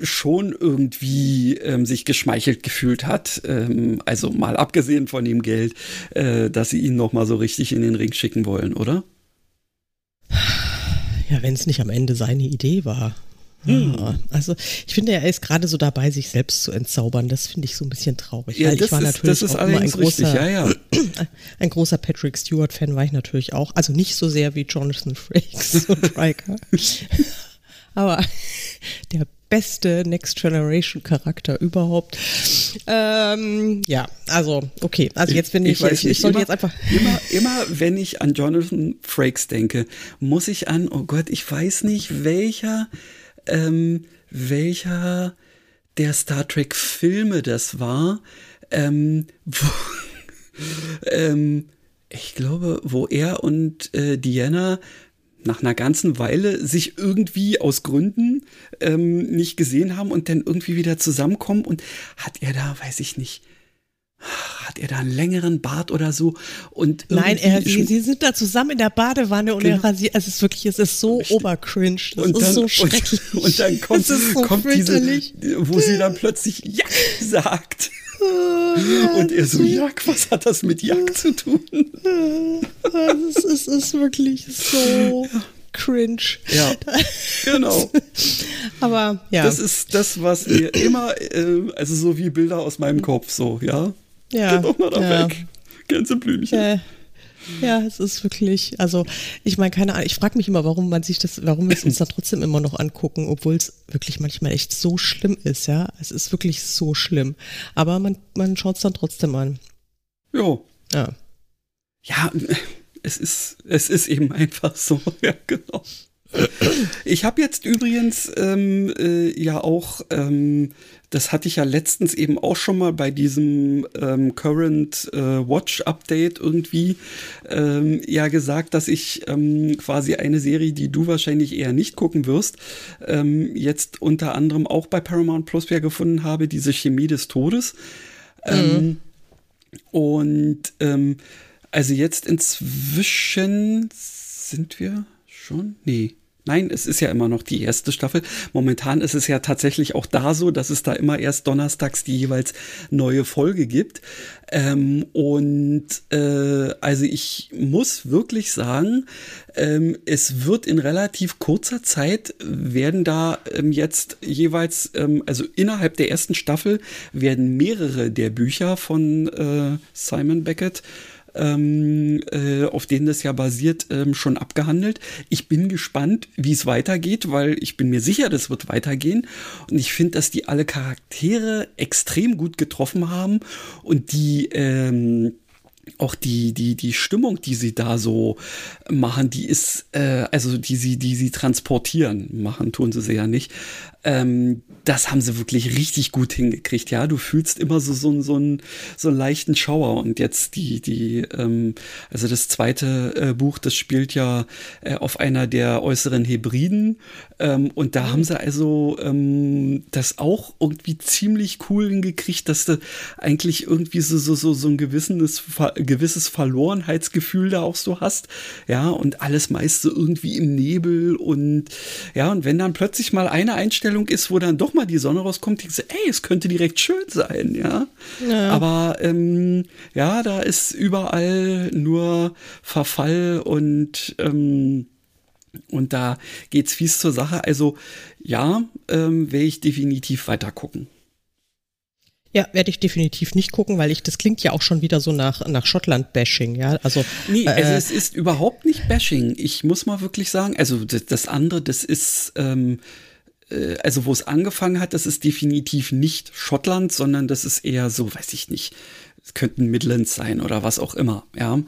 schon irgendwie ähm, sich geschmeichelt gefühlt hat, ähm, also mal abgesehen von dem Geld, äh, dass sie ihn noch mal so richtig in den Ring schicken wollen, oder? Ja, wenn es nicht am Ende seine Idee war. Hm. Ja, also ich finde, er ist gerade so dabei, sich selbst zu entzaubern. Das finde ich so ein bisschen traurig. Ja, das ich war ist, natürlich auch immer ein großer, richtig, ja, ja. ein großer Patrick Stewart-Fan war ich natürlich auch. Also nicht so sehr wie Jonathan Frakes und Riker. Aber der beste Next Generation Charakter überhaupt. Ähm, ja, also okay, also jetzt bin ich, ich, ich, ich sollte immer, jetzt einfach immer, immer, wenn ich an Jonathan Frakes denke, muss ich an, oh Gott, ich weiß nicht welcher, ähm, welcher der Star Trek Filme das war, ähm, wo, ähm, ich glaube, wo er und äh, Diana nach einer ganzen Weile sich irgendwie aus Gründen ähm, nicht gesehen haben und dann irgendwie wieder zusammenkommen und hat er da, weiß ich nicht, hat er da einen längeren Bart oder so und nein er sie, sie sind da zusammen in der Badewanne und genau. er rasiert es ist wirklich es ist so obercringe das und ist dann, so schrecklich und, und dann kommt, so kommt diese wo sie dann plötzlich ja sagt und er so, Jack, was hat das mit Jack zu tun? Es ist, ist wirklich so cringe. Ja, genau. Aber ja. Das ist das, was mir immer, äh, also so wie Bilder aus meinem Kopf, so, ja. Ja. Geh doch mal da ja. weg. Gänseblümchen. Äh, ja, es ist wirklich, also ich meine, keine Ahnung, ich frage mich immer, warum man sich das, warum wir es uns dann trotzdem immer noch angucken, obwohl es wirklich manchmal echt so schlimm ist, ja. Es ist wirklich so schlimm. Aber man, man schaut es dann trotzdem an. Jo. Ja. Ja, es ist, es ist eben einfach so, ja, genau. Ich habe jetzt übrigens ähm, äh, ja auch, ähm, das hatte ich ja letztens eben auch schon mal bei diesem ähm, Current äh, Watch Update irgendwie ähm, ja gesagt, dass ich ähm, quasi eine Serie, die du wahrscheinlich eher nicht gucken wirst, ähm, jetzt unter anderem auch bei Paramount Plus ja gefunden habe, diese Chemie des Todes. Mhm. und also jetzt inzwischen sind wir schon? Nee. Nein, es ist ja immer noch die erste Staffel. Momentan ist es ja tatsächlich auch da so, dass es da immer erst donnerstags die jeweils neue Folge gibt. Ähm, und äh, also ich muss wirklich sagen, ähm, es wird in relativ kurzer Zeit werden da ähm, jetzt jeweils, ähm, also innerhalb der ersten Staffel werden mehrere der Bücher von äh, Simon Beckett ähm, äh, auf denen das ja basiert, ähm, schon abgehandelt. Ich bin gespannt, wie es weitergeht, weil ich bin mir sicher, das wird weitergehen. Und ich finde, dass die alle Charaktere extrem gut getroffen haben und die ähm, auch die, die, die Stimmung, die sie da so machen, die ist, äh, also die sie, die sie transportieren, machen tun sie sie ja nicht, ähm, das haben sie wirklich richtig gut hingekriegt. Ja, du fühlst immer so, so, so, einen, so einen leichten Schauer. Und jetzt die, die, ähm, also das zweite äh, Buch, das spielt ja äh, auf einer der äußeren Hebriden. Ähm, und da mhm. haben sie also ähm, das auch irgendwie ziemlich cool hingekriegt, dass du eigentlich irgendwie so, so, so, so ein gewisses, gewisses Verlorenheitsgefühl da auch so hast. Ja, und alles meist so irgendwie im Nebel und ja, und wenn dann plötzlich mal eine Einstellung Einstellung ist, wo dann doch mal die Sonne rauskommt, denkst du, ey, es könnte direkt schön sein, ja. ja. Aber ähm, ja, da ist überall nur Verfall und ähm, und da geht's fies zur Sache. Also ja, ähm, werde ich definitiv weiter gucken. Ja, werde ich definitiv nicht gucken, weil ich, das klingt ja auch schon wieder so nach, nach Schottland-Bashing, ja. Also, nee, äh, also es ist überhaupt nicht Bashing. Ich muss mal wirklich sagen, also das, das andere, das ist, ähm, äh, also wo es angefangen hat, das ist definitiv nicht Schottland, sondern das ist eher so, weiß ich nicht, es könnten Midlands sein oder was auch immer, ja.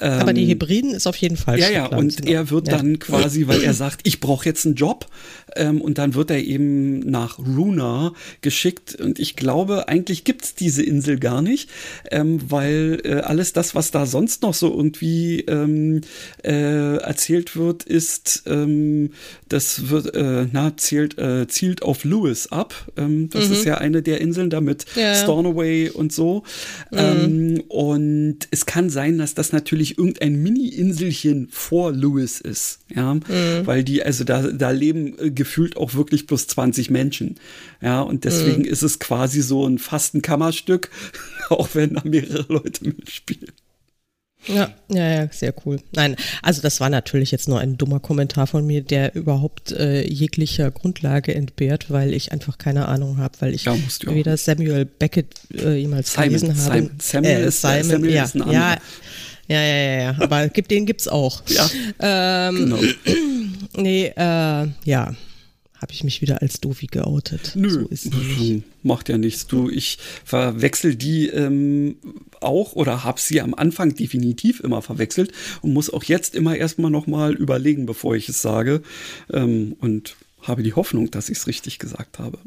Aber die ähm, Hybriden ist auf jeden Fall. Ja, ja, und genau. er wird ja. dann quasi, weil er sagt, ich brauche jetzt einen Job, ähm, und dann wird er eben nach Runa geschickt. Und ich glaube, eigentlich gibt's diese Insel gar nicht, ähm, weil äh, alles das, was da sonst noch so irgendwie ähm, äh, erzählt wird, ist, ähm, das wird, äh, na, zielt, äh, zielt auf Lewis ab. Ähm, das mhm. ist ja eine der Inseln da mit ja. Stornoway und so. Mhm. Ähm, und es kann sein, dass das natürlich irgendein Mini-Inselchen vor Lewis ist. Ja, mhm. weil die, also da, da leben äh, gefühlt auch wirklich plus 20 Menschen. Ja, und deswegen mhm. ist es quasi so ein Fastenkammerstück, auch wenn da mehrere Leute mitspielen. Ja, ja, ja, sehr cool. Nein, also das war natürlich jetzt nur ein dummer Kommentar von mir, der überhaupt äh, jeglicher Grundlage entbehrt, weil ich einfach keine Ahnung habe, weil ich ja, weder Samuel Beckett äh, jemals Simon, gelesen habe. Simon, Samuel, äh, ist, Simon, Samuel ja, ist ein ja, ja, ja, ja, ja, aber den gibt's auch. Ja, ähm, genau. Nee, äh, ja habe ich mich wieder als Dovi geoutet. Nö, so macht ja nichts. Du, ich verwechsel die ähm, auch oder habe sie am Anfang definitiv immer verwechselt und muss auch jetzt immer erstmal nochmal überlegen, bevor ich es sage. Ähm, und habe die Hoffnung, dass ich es richtig gesagt habe.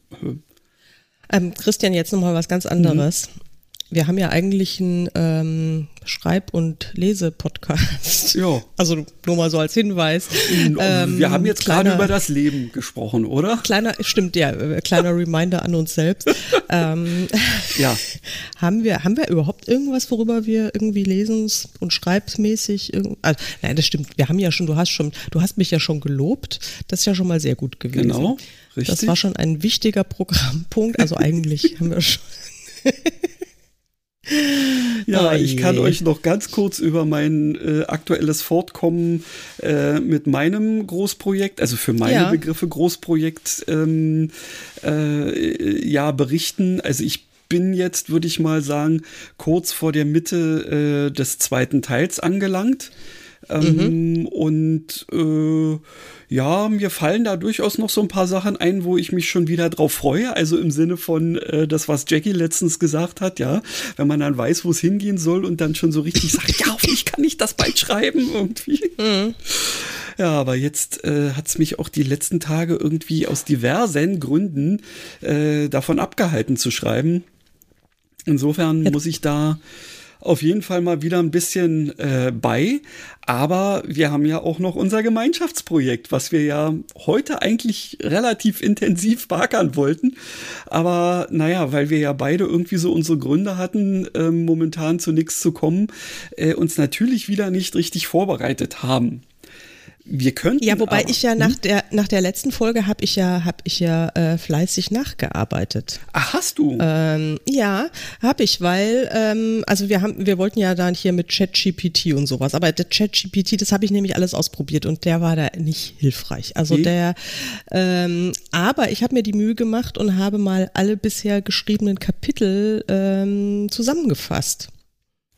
Ähm, Christian, jetzt nochmal was ganz anderes. Mhm. Wir haben ja eigentlich einen ähm, Schreib- und Lese-Podcast. Ja. Also nur mal so als Hinweis. Ähm, wir haben jetzt gerade über das Leben gesprochen, oder? Kleiner, stimmt, ja, äh, kleiner Reminder an uns selbst. ähm, ja. haben wir, haben wir überhaupt irgendwas, worüber wir irgendwie lesens- und schreibsmäßig, also, nein, das stimmt. Wir haben ja schon, du hast schon, du hast mich ja schon gelobt. Das ist ja schon mal sehr gut gewesen. Genau, richtig. Das war schon ein wichtiger Programmpunkt. Also eigentlich haben wir schon. Ja, oh ich kann euch noch ganz kurz über mein äh, aktuelles Fortkommen äh, mit meinem Großprojekt, also für meine ja. Begriffe Großprojekt, ähm, äh, ja, berichten. Also ich bin jetzt, würde ich mal sagen, kurz vor der Mitte äh, des zweiten Teils angelangt. Ähm, mhm. Und äh, ja, mir fallen da durchaus noch so ein paar Sachen ein, wo ich mich schon wieder drauf freue. Also im Sinne von äh, das, was Jackie letztens gesagt hat, ja, wenn man dann weiß, wo es hingehen soll und dann schon so richtig sagt, ja, hoffentlich kann ich das bald schreiben irgendwie. Mhm. Ja, aber jetzt äh, hat es mich auch die letzten Tage irgendwie aus diversen Gründen äh, davon abgehalten zu schreiben. Insofern muss ich da auf jeden Fall mal wieder ein bisschen äh, bei. Aber wir haben ja auch noch unser Gemeinschaftsprojekt, was wir ja heute eigentlich relativ intensiv beackern wollten. Aber naja, weil wir ja beide irgendwie so unsere Gründe hatten, äh, momentan zu nichts zu kommen, äh, uns natürlich wieder nicht richtig vorbereitet haben. Wir könnten. Ja, wobei aber, ich ja nach hm? der nach der letzten Folge habe ich ja habe ich ja äh, fleißig nachgearbeitet. Ach, hast du? Ähm, ja, habe ich, weil ähm, also wir haben wir wollten ja dann hier mit ChatGPT und sowas, aber der ChatGPT, das habe ich nämlich alles ausprobiert und der war da nicht hilfreich. Also okay. der, ähm, aber ich habe mir die Mühe gemacht und habe mal alle bisher geschriebenen Kapitel ähm, zusammengefasst.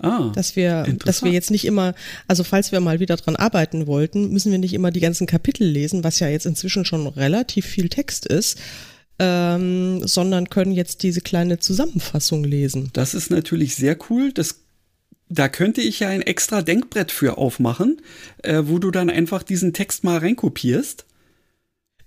Ah, dass wir, dass wir jetzt nicht immer, also falls wir mal wieder dran arbeiten wollten, müssen wir nicht immer die ganzen Kapitel lesen, was ja jetzt inzwischen schon relativ viel Text ist, ähm, sondern können jetzt diese kleine Zusammenfassung lesen. Das ist natürlich sehr cool. Das da könnte ich ja ein extra Denkbrett für aufmachen, äh, wo du dann einfach diesen Text mal reinkopierst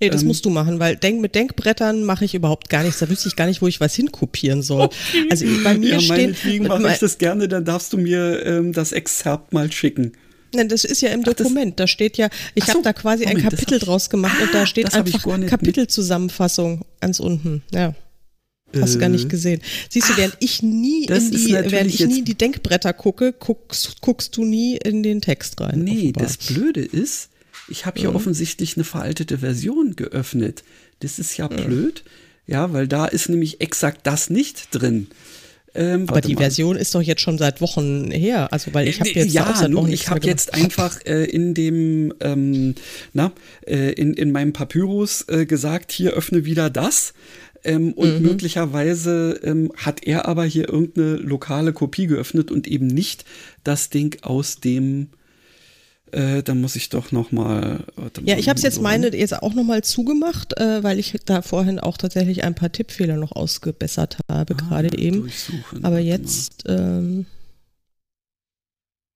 Nee, das ähm, musst du machen, weil denk, mit Denkbrettern mache ich überhaupt gar nichts. Da wüsste ich gar nicht, wo ich was hinkopieren soll. Okay. Also bei mir ja, steht. Deswegen mache ich das gerne, dann darfst du mir ähm, das Exzerpt mal schicken. Nein, das ist ja im Ach, Dokument. Da steht ja, ich so, habe da quasi Moment, ein Kapitel draus gemacht ah, und da ah, steht einfach Kapitelzusammenfassung ganz unten. Ja. Hast du gar nicht äh. gesehen. Siehst du, während ich nie in die, während ich nie in die Denkbretter gucke, guckst, guckst du nie in den Text rein. Nee, offenbar. das Blöde ist, ich habe hier mhm. offensichtlich eine veraltete Version geöffnet. Das ist ja mhm. blöd. Ja, weil da ist nämlich exakt das nicht drin. Ähm, Aber die mal. Version ist doch jetzt schon seit Wochen her. Also weil ich habe jetzt ja, auch seit Wochen ich habe jetzt einfach äh, in dem ähm, na äh, in in meinem Papyrus äh, gesagt, hier öffne wieder das. Ähm, und mhm. möglicherweise ähm, hat er aber hier irgendeine lokale Kopie geöffnet und eben nicht das Ding aus dem äh, dann muss ich doch noch mal. Ja, ich habe es jetzt meine jetzt auch noch mal zugemacht, äh, weil ich da vorhin auch tatsächlich ein paar Tippfehler noch ausgebessert habe ah, gerade eben. Aber jetzt. Ähm,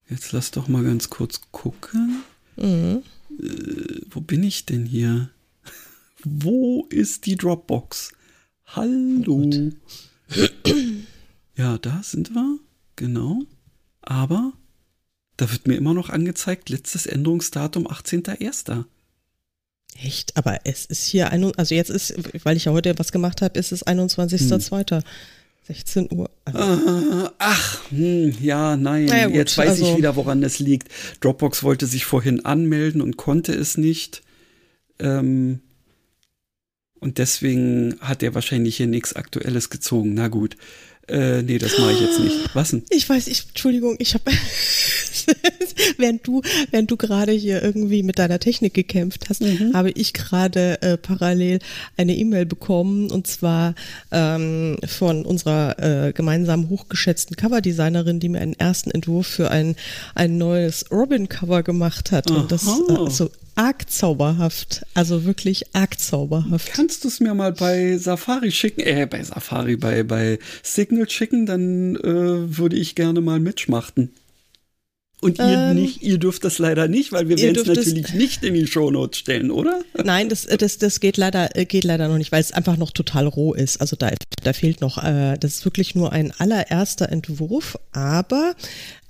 jetzt lass doch mal ganz kurz gucken. Mhm. Äh, wo bin ich denn hier? wo ist die Dropbox? Hallo. Oh ja, da sind wir. Genau. Aber da wird mir immer noch angezeigt, letztes Änderungsdatum 18.01. Echt? Aber es ist hier, ein, also jetzt ist, weil ich ja heute was gemacht habe, ist es 21.02. Hm. 16 Uhr. Also. Ach, hm, ja, nein. Ja, gut, jetzt weiß also, ich wieder, woran es liegt. Dropbox wollte sich vorhin anmelden und konnte es nicht. Ähm, und deswegen hat er wahrscheinlich hier nichts Aktuelles gezogen. Na gut. Äh, nee, das mache ich jetzt nicht. Was denn? Ich weiß, ich, Entschuldigung, ich habe, während du, während du gerade hier irgendwie mit deiner Technik gekämpft hast, mhm. habe ich gerade äh, parallel eine E-Mail bekommen und zwar ähm, von unserer äh, gemeinsam hochgeschätzten Coverdesignerin, die mir einen ersten Entwurf für ein, ein neues Robin-Cover gemacht hat. Aha. Und das äh, so arg zauberhaft. Also wirklich arg zauberhaft. Kannst du es mir mal bei Safari schicken? Äh, bei Safari, bei, bei Signal schicken, dann äh, würde ich gerne mal mitschmachten. Und ihr Ähm, nicht, ihr dürft das leider nicht, weil wir werden es natürlich nicht in die Shownotes stellen, oder? Nein, das, das, das geht leider, äh, geht leider noch nicht, weil es einfach noch total roh ist. Also da, da fehlt noch, äh, das ist wirklich nur ein allererster Entwurf, aber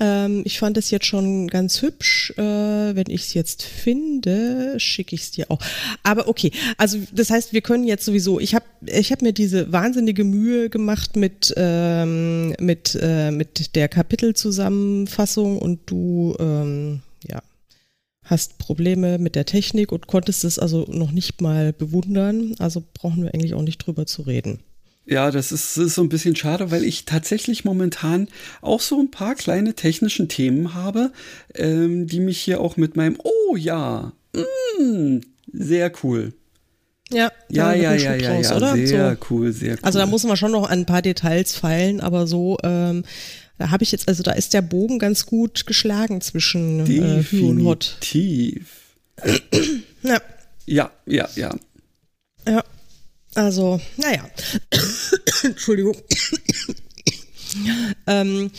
ähm, ich fand es jetzt schon ganz hübsch. Äh, wenn ich es jetzt finde, schicke ich es dir auch. Aber okay, also das heißt, wir können jetzt sowieso, ich habe ich hab mir diese wahnsinnige Mühe gemacht mit, ähm, mit, äh, mit der Kapitelzusammenfassung und du, ähm, ja, hast Probleme mit der Technik und konntest es also noch nicht mal bewundern. Also brauchen wir eigentlich auch nicht drüber zu reden. Ja, das ist, ist so ein bisschen schade, weil ich tatsächlich momentan auch so ein paar kleine technischen Themen habe, ähm, die mich hier auch mit meinem Oh ja, mm, sehr cool. Ja, Ja, ja, ja, ja, draus, ja, oder? sehr So. cool, sehr cool. Also da muss man schon noch an ein paar Details feilen, aber so, ähm, da habe ich jetzt, also da ist der Bogen ganz gut geschlagen zwischen äh, Hü und Hot. Definitiv. Ja, Ja, ja, ja. ja. Also, naja. Entschuldigung. Ähm,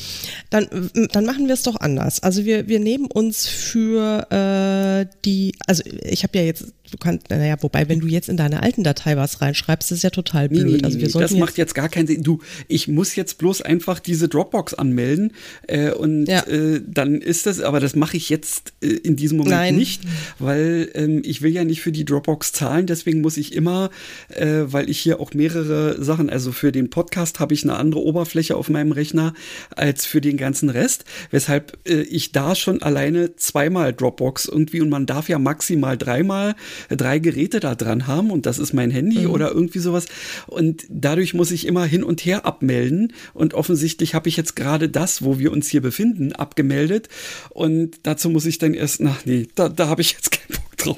dann, dann machen wir es doch anders. Also wir, wir nehmen uns für äh, die, also ich habe ja jetzt, du kannst, naja, wobei, wenn du jetzt in deine alten Datei was reinschreibst, ist ja total blöd. nee, nee, also wir nee, das jetzt, macht jetzt gar keinen Sinn. Du, ich muss jetzt bloß einfach diese Dropbox anmelden äh, und Ja. äh, dann ist das, aber das mache ich jetzt äh, in diesem Moment Nein. nicht, weil ähm, ich will ja nicht für die Dropbox zahlen, deswegen muss ich immer, äh, weil ich hier auch mehrere Sachen, also für den Podcast habe ich eine andere Oberfläche auf meinem Rechner als für den ganzen Rest, weshalb äh, ich da schon alleine zweimal Dropbox irgendwie und man darf ja maximal dreimal äh, drei Geräte da dran haben und das ist mein Handy oder irgendwie sowas. Und dadurch muss ich immer hin und her abmelden und offensichtlich habe ich jetzt gerade das, wo wir uns hier befinden, abgemeldet. Und dazu muss ich dann erst, na nee, da, da habe ich jetzt keinen Bock drauf.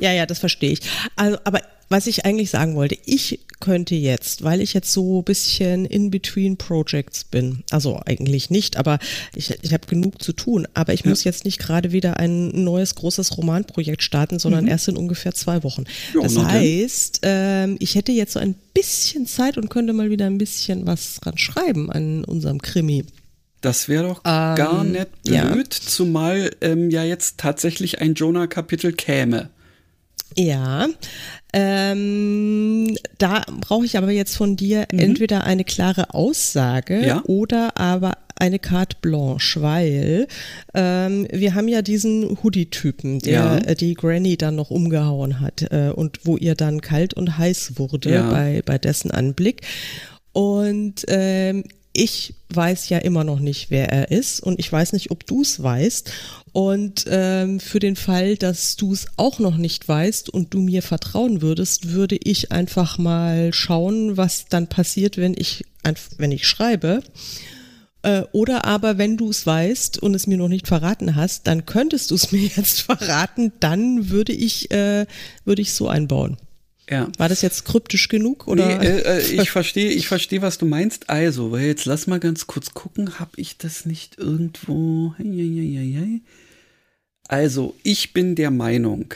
Ja, ja, das verstehe ich. Also, aber was ich eigentlich sagen wollte, ich könnte jetzt, weil ich jetzt so ein bisschen in between Projects bin, also eigentlich nicht, aber ich, ich habe genug zu tun, aber ich muss jetzt nicht gerade wieder ein neues großes Romanprojekt starten, sondern erst in ungefähr zwei Wochen. Mhm. Ja, das heißt, ähm, ich hätte jetzt so ein bisschen Zeit und könnte mal wieder ein bisschen was dran schreiben an unserem Krimi. Das wäre doch gar nicht blöd, ja. zumal ähm, ja jetzt tatsächlich ein Jonah-Kapitel käme. Ja, ähm, da brauche ich aber jetzt von dir entweder eine klare Aussage Mhm. Ja. oder aber eine carte blanche, weil ähm, wir haben ja diesen Hoodie-Typen, der Ja. äh, die Granny dann noch umgehauen hat äh, und wo ihr dann kalt und heiß wurde Ja. bei, bei dessen Anblick. Und ähm, ich weiß ja immer noch nicht, wer er ist und ich weiß nicht, ob du es weißt. Und ähm, für den Fall, dass du es auch noch nicht weißt und du mir vertrauen würdest, würde ich einfach mal schauen, was dann passiert, wenn ich, wenn ich schreibe. Äh, Oder aber, wenn du es weißt und es mir noch nicht verraten hast, dann könntest du es mir jetzt verraten, dann würde ich, äh, würde ich so einbauen. Ja. War das jetzt kryptisch genug? Oder? Nee, äh, äh, ich verstehe, ich verstehe, was du meinst. Also, weil jetzt lass mal ganz kurz gucken, habe ich das nicht irgendwo? Also, ich bin der Meinung,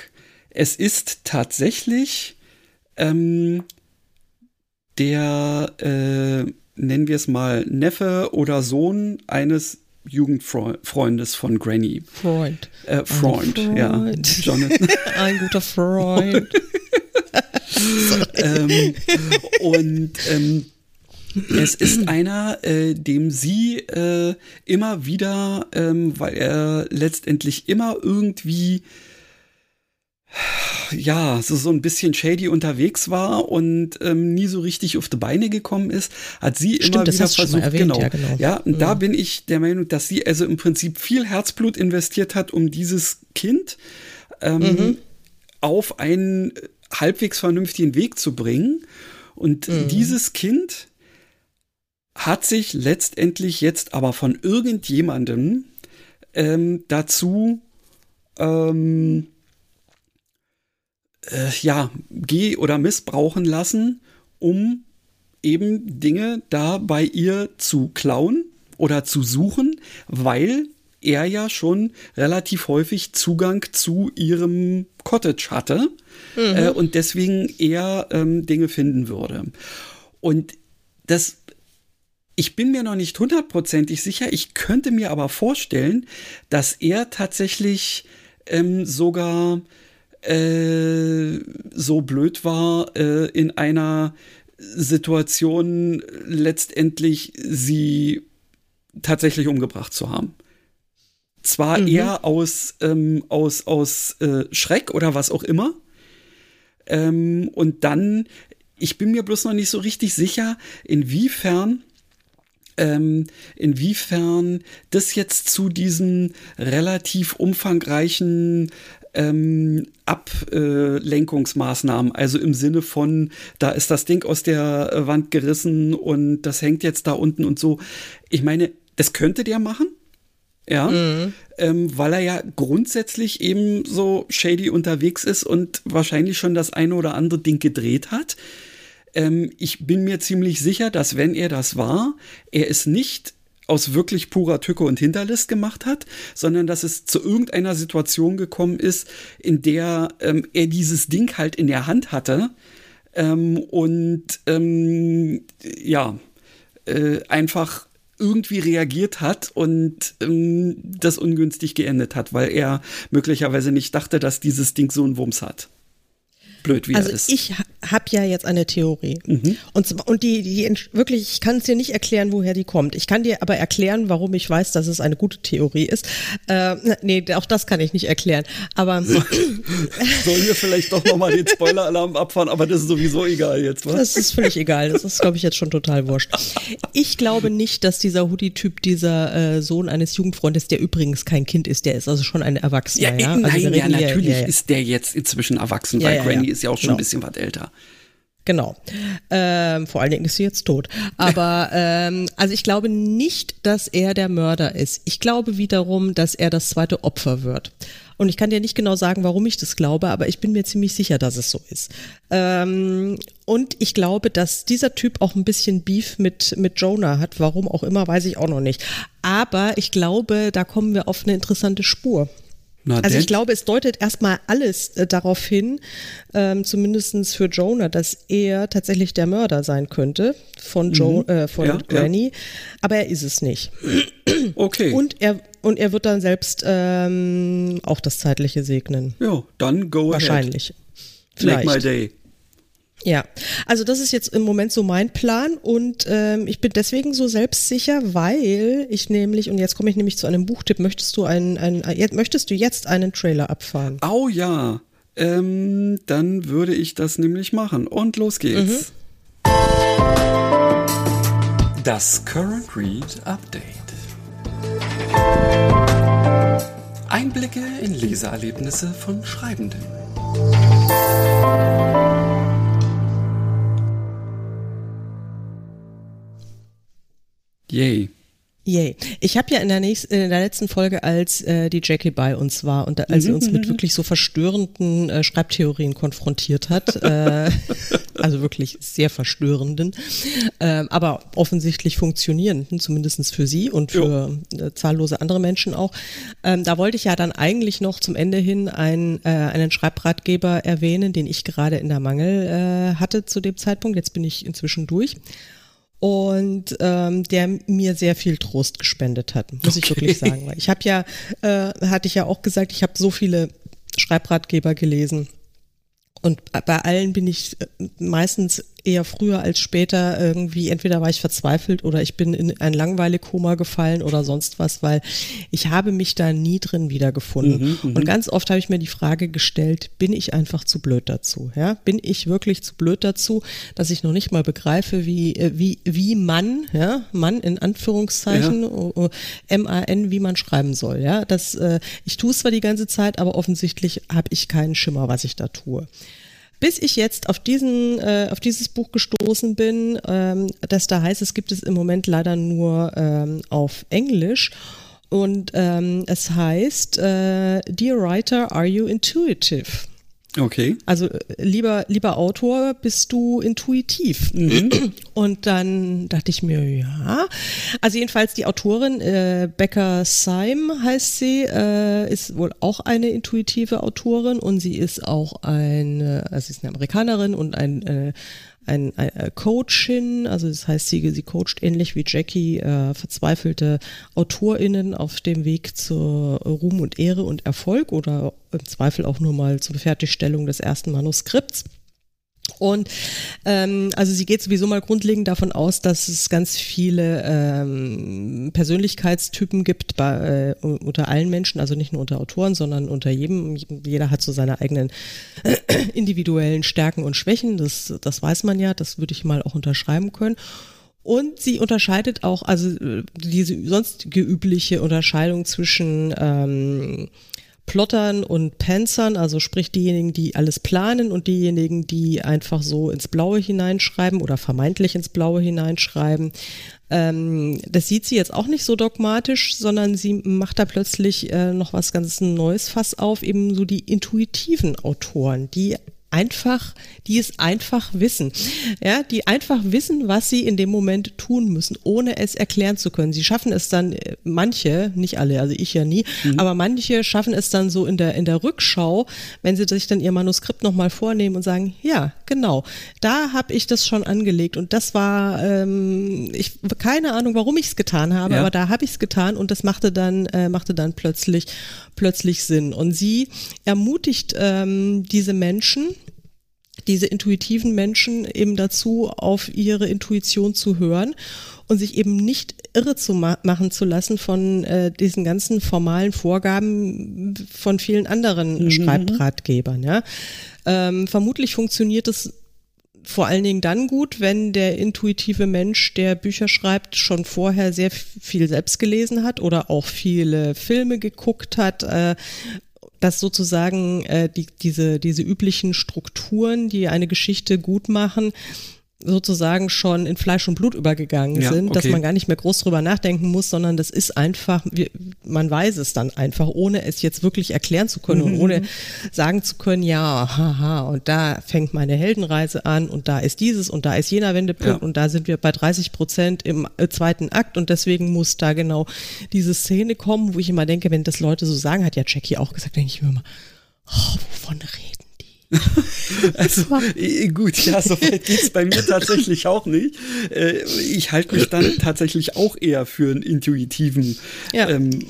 es ist tatsächlich ähm, der, äh, nennen wir es mal, Neffe oder Sohn eines Jugendfreundes von Granny. Freund. Äh, Freund, ja. Freund. Jonathan. Ein guter Freund. ähm, und ähm, es ist einer, äh, dem sie äh, immer wieder, ähm, weil er letztendlich immer irgendwie ja, so, so ein bisschen shady unterwegs war und ähm, nie so richtig auf die Beine gekommen ist, hat sie Stimmt, immer wieder versucht, erwähnt, genau. ja, genau. Ja, und da bin ich der Meinung, dass sie also im Prinzip viel Herzblut investiert hat, um dieses Kind ähm, Mhm. auf einen halbwegs vernünftigen Weg zu bringen. Und Mhm. dieses Kind hat sich letztendlich jetzt aber von irgendjemandem ähm, dazu ähm, äh, ja, geh- oder missbrauchen lassen, um eben Dinge da bei ihr zu klauen oder zu suchen, weil er ja schon relativ häufig Zugang zu ihrem Cottage hatte äh, und deswegen eher ähm, Dinge finden würde. Und das Ich bin mir noch nicht hundertprozentig sicher. Ich könnte mir aber vorstellen, dass er tatsächlich ähm, sogar äh, so blöd war, äh, in einer Situation letztendlich sie tatsächlich umgebracht zu haben. Zwar mhm. eher aus, ähm, aus, aus äh, Schreck oder was auch immer. Ähm, und dann, ich bin mir bloß noch nicht so richtig sicher, inwiefern ähm, inwiefern das jetzt zu diesen relativ umfangreichen ähm, Ablenkungsmaßnahmen, also im Sinne von, da ist das Ding aus der Wand gerissen und das hängt jetzt da unten und so. Ich meine, das könnte der machen. Ja, mhm. ähm, weil er ja grundsätzlich eben so shady unterwegs ist und wahrscheinlich schon das eine oder andere Ding gedreht hat. Ähm, ich bin mir ziemlich sicher, dass wenn er das war, er es nicht aus wirklich purer Tücke und Hinterlist gemacht hat, sondern dass es zu irgendeiner Situation gekommen ist, in der ähm, er dieses Ding halt in der Hand hatte ähm, und ähm, ja, äh, einfach irgendwie reagiert hat und ähm, das ungünstig geendet hat, weil er möglicherweise nicht dachte, dass dieses Ding so einen Wumms hat blöd, wie also er ist. Ich habe ja jetzt eine Theorie. Mhm. Und, und die, die wirklich, ich kann es dir nicht erklären, woher die kommt. Ich kann dir aber erklären, warum ich weiß, dass es eine gute Theorie ist. Äh, nee, auch das kann ich nicht erklären. Aber sollen wir vielleicht doch nochmal den Spoiler-Alarm abfahren, aber das ist sowieso egal jetzt, was? Das ist völlig egal. Das ist, glaube ich, jetzt schon total wurscht. Ich glaube nicht, dass dieser Hoodie-Typ dieser äh, Sohn eines Jugendfreundes, der übrigens kein Kind ist, der ist also schon ein Erwachsener. Ja, ja? Also nein, ja, natürlich ja, ja. ist der jetzt inzwischen erwachsen, weil Granny ist ja auch schon genau. ein bisschen was älter. Genau. Ähm, vor allen Dingen ist sie jetzt tot. Aber ähm, also ich glaube nicht, dass er der Mörder ist. Ich glaube wiederum, dass er das zweite Opfer wird. Und ich kann dir nicht genau sagen, warum ich das glaube, aber ich bin mir ziemlich sicher, dass es so ist. Ähm, und ich glaube, dass dieser Typ auch ein bisschen Beef mit, mit Jonah hat. Warum auch immer, weiß ich auch noch nicht. Aber ich glaube, da kommen wir auf eine interessante Spur. Na, also ich glaube, es deutet erstmal alles äh, darauf hin, ähm, zumindest für Jonah, dass er tatsächlich der Mörder sein könnte von, jo mhm. äh, von ja, Granny, ja. aber er ist es nicht. Okay. Und er, und er wird dann selbst ähm, auch das Zeitliche segnen. Ja, dann go Wahrscheinlich. ahead. Wahrscheinlich. Make my day. Ja, also das ist jetzt im Moment so mein Plan und ähm, ich bin deswegen so selbstsicher, weil ich nämlich, und jetzt komme ich nämlich zu einem Buchtipp, möchtest du einen, einen äh, möchtest du jetzt einen Trailer abfahren? Oh ja, ähm, dann würde ich das nämlich machen. Und los geht's. Mhm. Das Current Read Update. Einblicke in Leseerlebnisse von Schreibenden. Yay. Yay. Ich habe ja in der, nächsten, in der letzten Folge, als äh, die Jackie bei uns war und da, als sie uns mit mhm. wirklich so verstörenden äh, Schreibtheorien konfrontiert hat, äh, also wirklich sehr verstörenden, äh, aber offensichtlich funktionierenden, zumindest für sie und für äh, zahllose andere Menschen auch. Ähm, da wollte ich ja dann eigentlich noch zum Ende hin ein, äh, einen Schreibratgeber erwähnen, den ich gerade in der Mangel äh, hatte zu dem Zeitpunkt. Jetzt bin ich inzwischen durch und ähm, der mir sehr viel Trost gespendet hat, muss okay. ich wirklich sagen. Weil ich habe ja, äh, hatte ich ja auch gesagt, ich habe so viele Schreibratgeber gelesen und bei allen bin ich äh, meistens eher früher als später irgendwie, entweder war ich verzweifelt oder ich bin in ein Langweile-Koma gefallen oder sonst was, weil ich habe mich da nie drin wiedergefunden. Mhm, mhm, und ganz oft habe ich mir die Frage gestellt, bin ich einfach zu blöd dazu? Ja? Bin ich wirklich zu blöd dazu, dass ich noch nicht mal begreife, wie, äh, wie, wie man, ja, Mann in Anführungszeichen, ja. M-A-N, wie man schreiben soll. Ja? Das, äh, ich tue es zwar die ganze Zeit, aber offensichtlich habe ich keinen Schimmer, was ich da tue bis ich jetzt auf diesen, äh, auf dieses Buch gestoßen bin, ähm, das da heißt, es gibt es im Moment leider nur ähm, auf Englisch. Und ähm, es heißt, äh, Dear Writer, are you intuitive? Okay. Also äh, lieber, lieber Autor, bist du intuitiv? Mhm. Und dann dachte ich mir, ja. Also jedenfalls die Autorin, äh, Becca Syme heißt sie, äh, ist wohl auch eine intuitive Autorin und sie ist auch eine, also sie ist eine Amerikanerin und ein, äh, ein, ein äh, Coachin, also das heißt, sie, sie coacht ähnlich wie Jackie äh, verzweifelte AutorInnen auf dem Weg zur Ruhm und Ehre und Erfolg oder im Zweifel auch nur mal zur Fertigstellung des ersten Manuskripts. Und ähm, also sie geht sowieso mal grundlegend davon aus, dass es ganz viele ähm, Persönlichkeitstypen gibt bei, äh, unter allen Menschen, also nicht nur unter Autoren, sondern unter jedem. Jeder hat so seine eigenen äh, individuellen Stärken und Schwächen. Das, das weiß man ja, das würde ich mal auch unterschreiben können. Und sie unterscheidet auch, also äh, diese sonstige übliche Unterscheidung zwischen ähm, Plottern und Panzern, also sprich diejenigen, die alles planen und diejenigen, die einfach so ins Blaue hineinschreiben oder vermeintlich ins Blaue hineinschreiben. Ähm, das sieht sie jetzt auch nicht so dogmatisch, sondern sie macht da plötzlich äh, noch was ganz Neues Fass auf, eben so die intuitiven Autoren, die einfach, die es einfach wissen. Ja, die einfach wissen, was sie in dem Moment tun müssen, ohne es erklären zu können. Sie schaffen es dann, äh, manche, nicht alle, also ich ja nie, mhm. aber manche schaffen es dann so in der, in der Rückschau, wenn sie sich dann ihr Manuskript nochmal vornehmen und sagen, ja, genau, da habe ich das schon angelegt und das war, ähm, ich keine Ahnung, warum ich es getan habe, ja. aber da habe ich es getan und das machte dann, äh, machte dann plötzlich, plötzlich Sinn. Und sie ermutigt ähm, diese Menschen, diese intuitiven Menschen eben dazu, auf ihre Intuition zu hören und sich eben nicht irre zu ma machen zu lassen von äh, diesen ganzen formalen Vorgaben von vielen anderen mhm. Schreibratgebern. Ja? Ähm, vermutlich funktioniert es vor allen Dingen dann gut, wenn der intuitive Mensch, der Bücher schreibt, schon vorher sehr viel selbst gelesen hat oder auch viele Filme geguckt hat, äh, dass sozusagen äh, die, diese, diese üblichen Strukturen, die eine Geschichte gut machen, sozusagen schon in Fleisch und Blut übergegangen ja, sind, okay. dass man gar nicht mehr groß drüber nachdenken muss, sondern das ist einfach, man weiß es dann einfach, ohne es jetzt wirklich erklären zu können mhm. und ohne sagen zu können, ja, haha, und da fängt meine Heldenreise an und da ist dieses und da ist jener Wendepunkt ja. und da sind wir bei 30 Prozent im äh, zweiten Akt und deswegen muss da genau diese Szene kommen, wo ich immer denke, wenn das Leute so sagen, hat ja Jackie auch gesagt, denke ich mir immer, oh, wovon reden also gut, ja, so weit geht's bei mir tatsächlich auch nicht. Äh, ich halte mich dann tatsächlich auch eher für einen intuitiven, ja. ähm,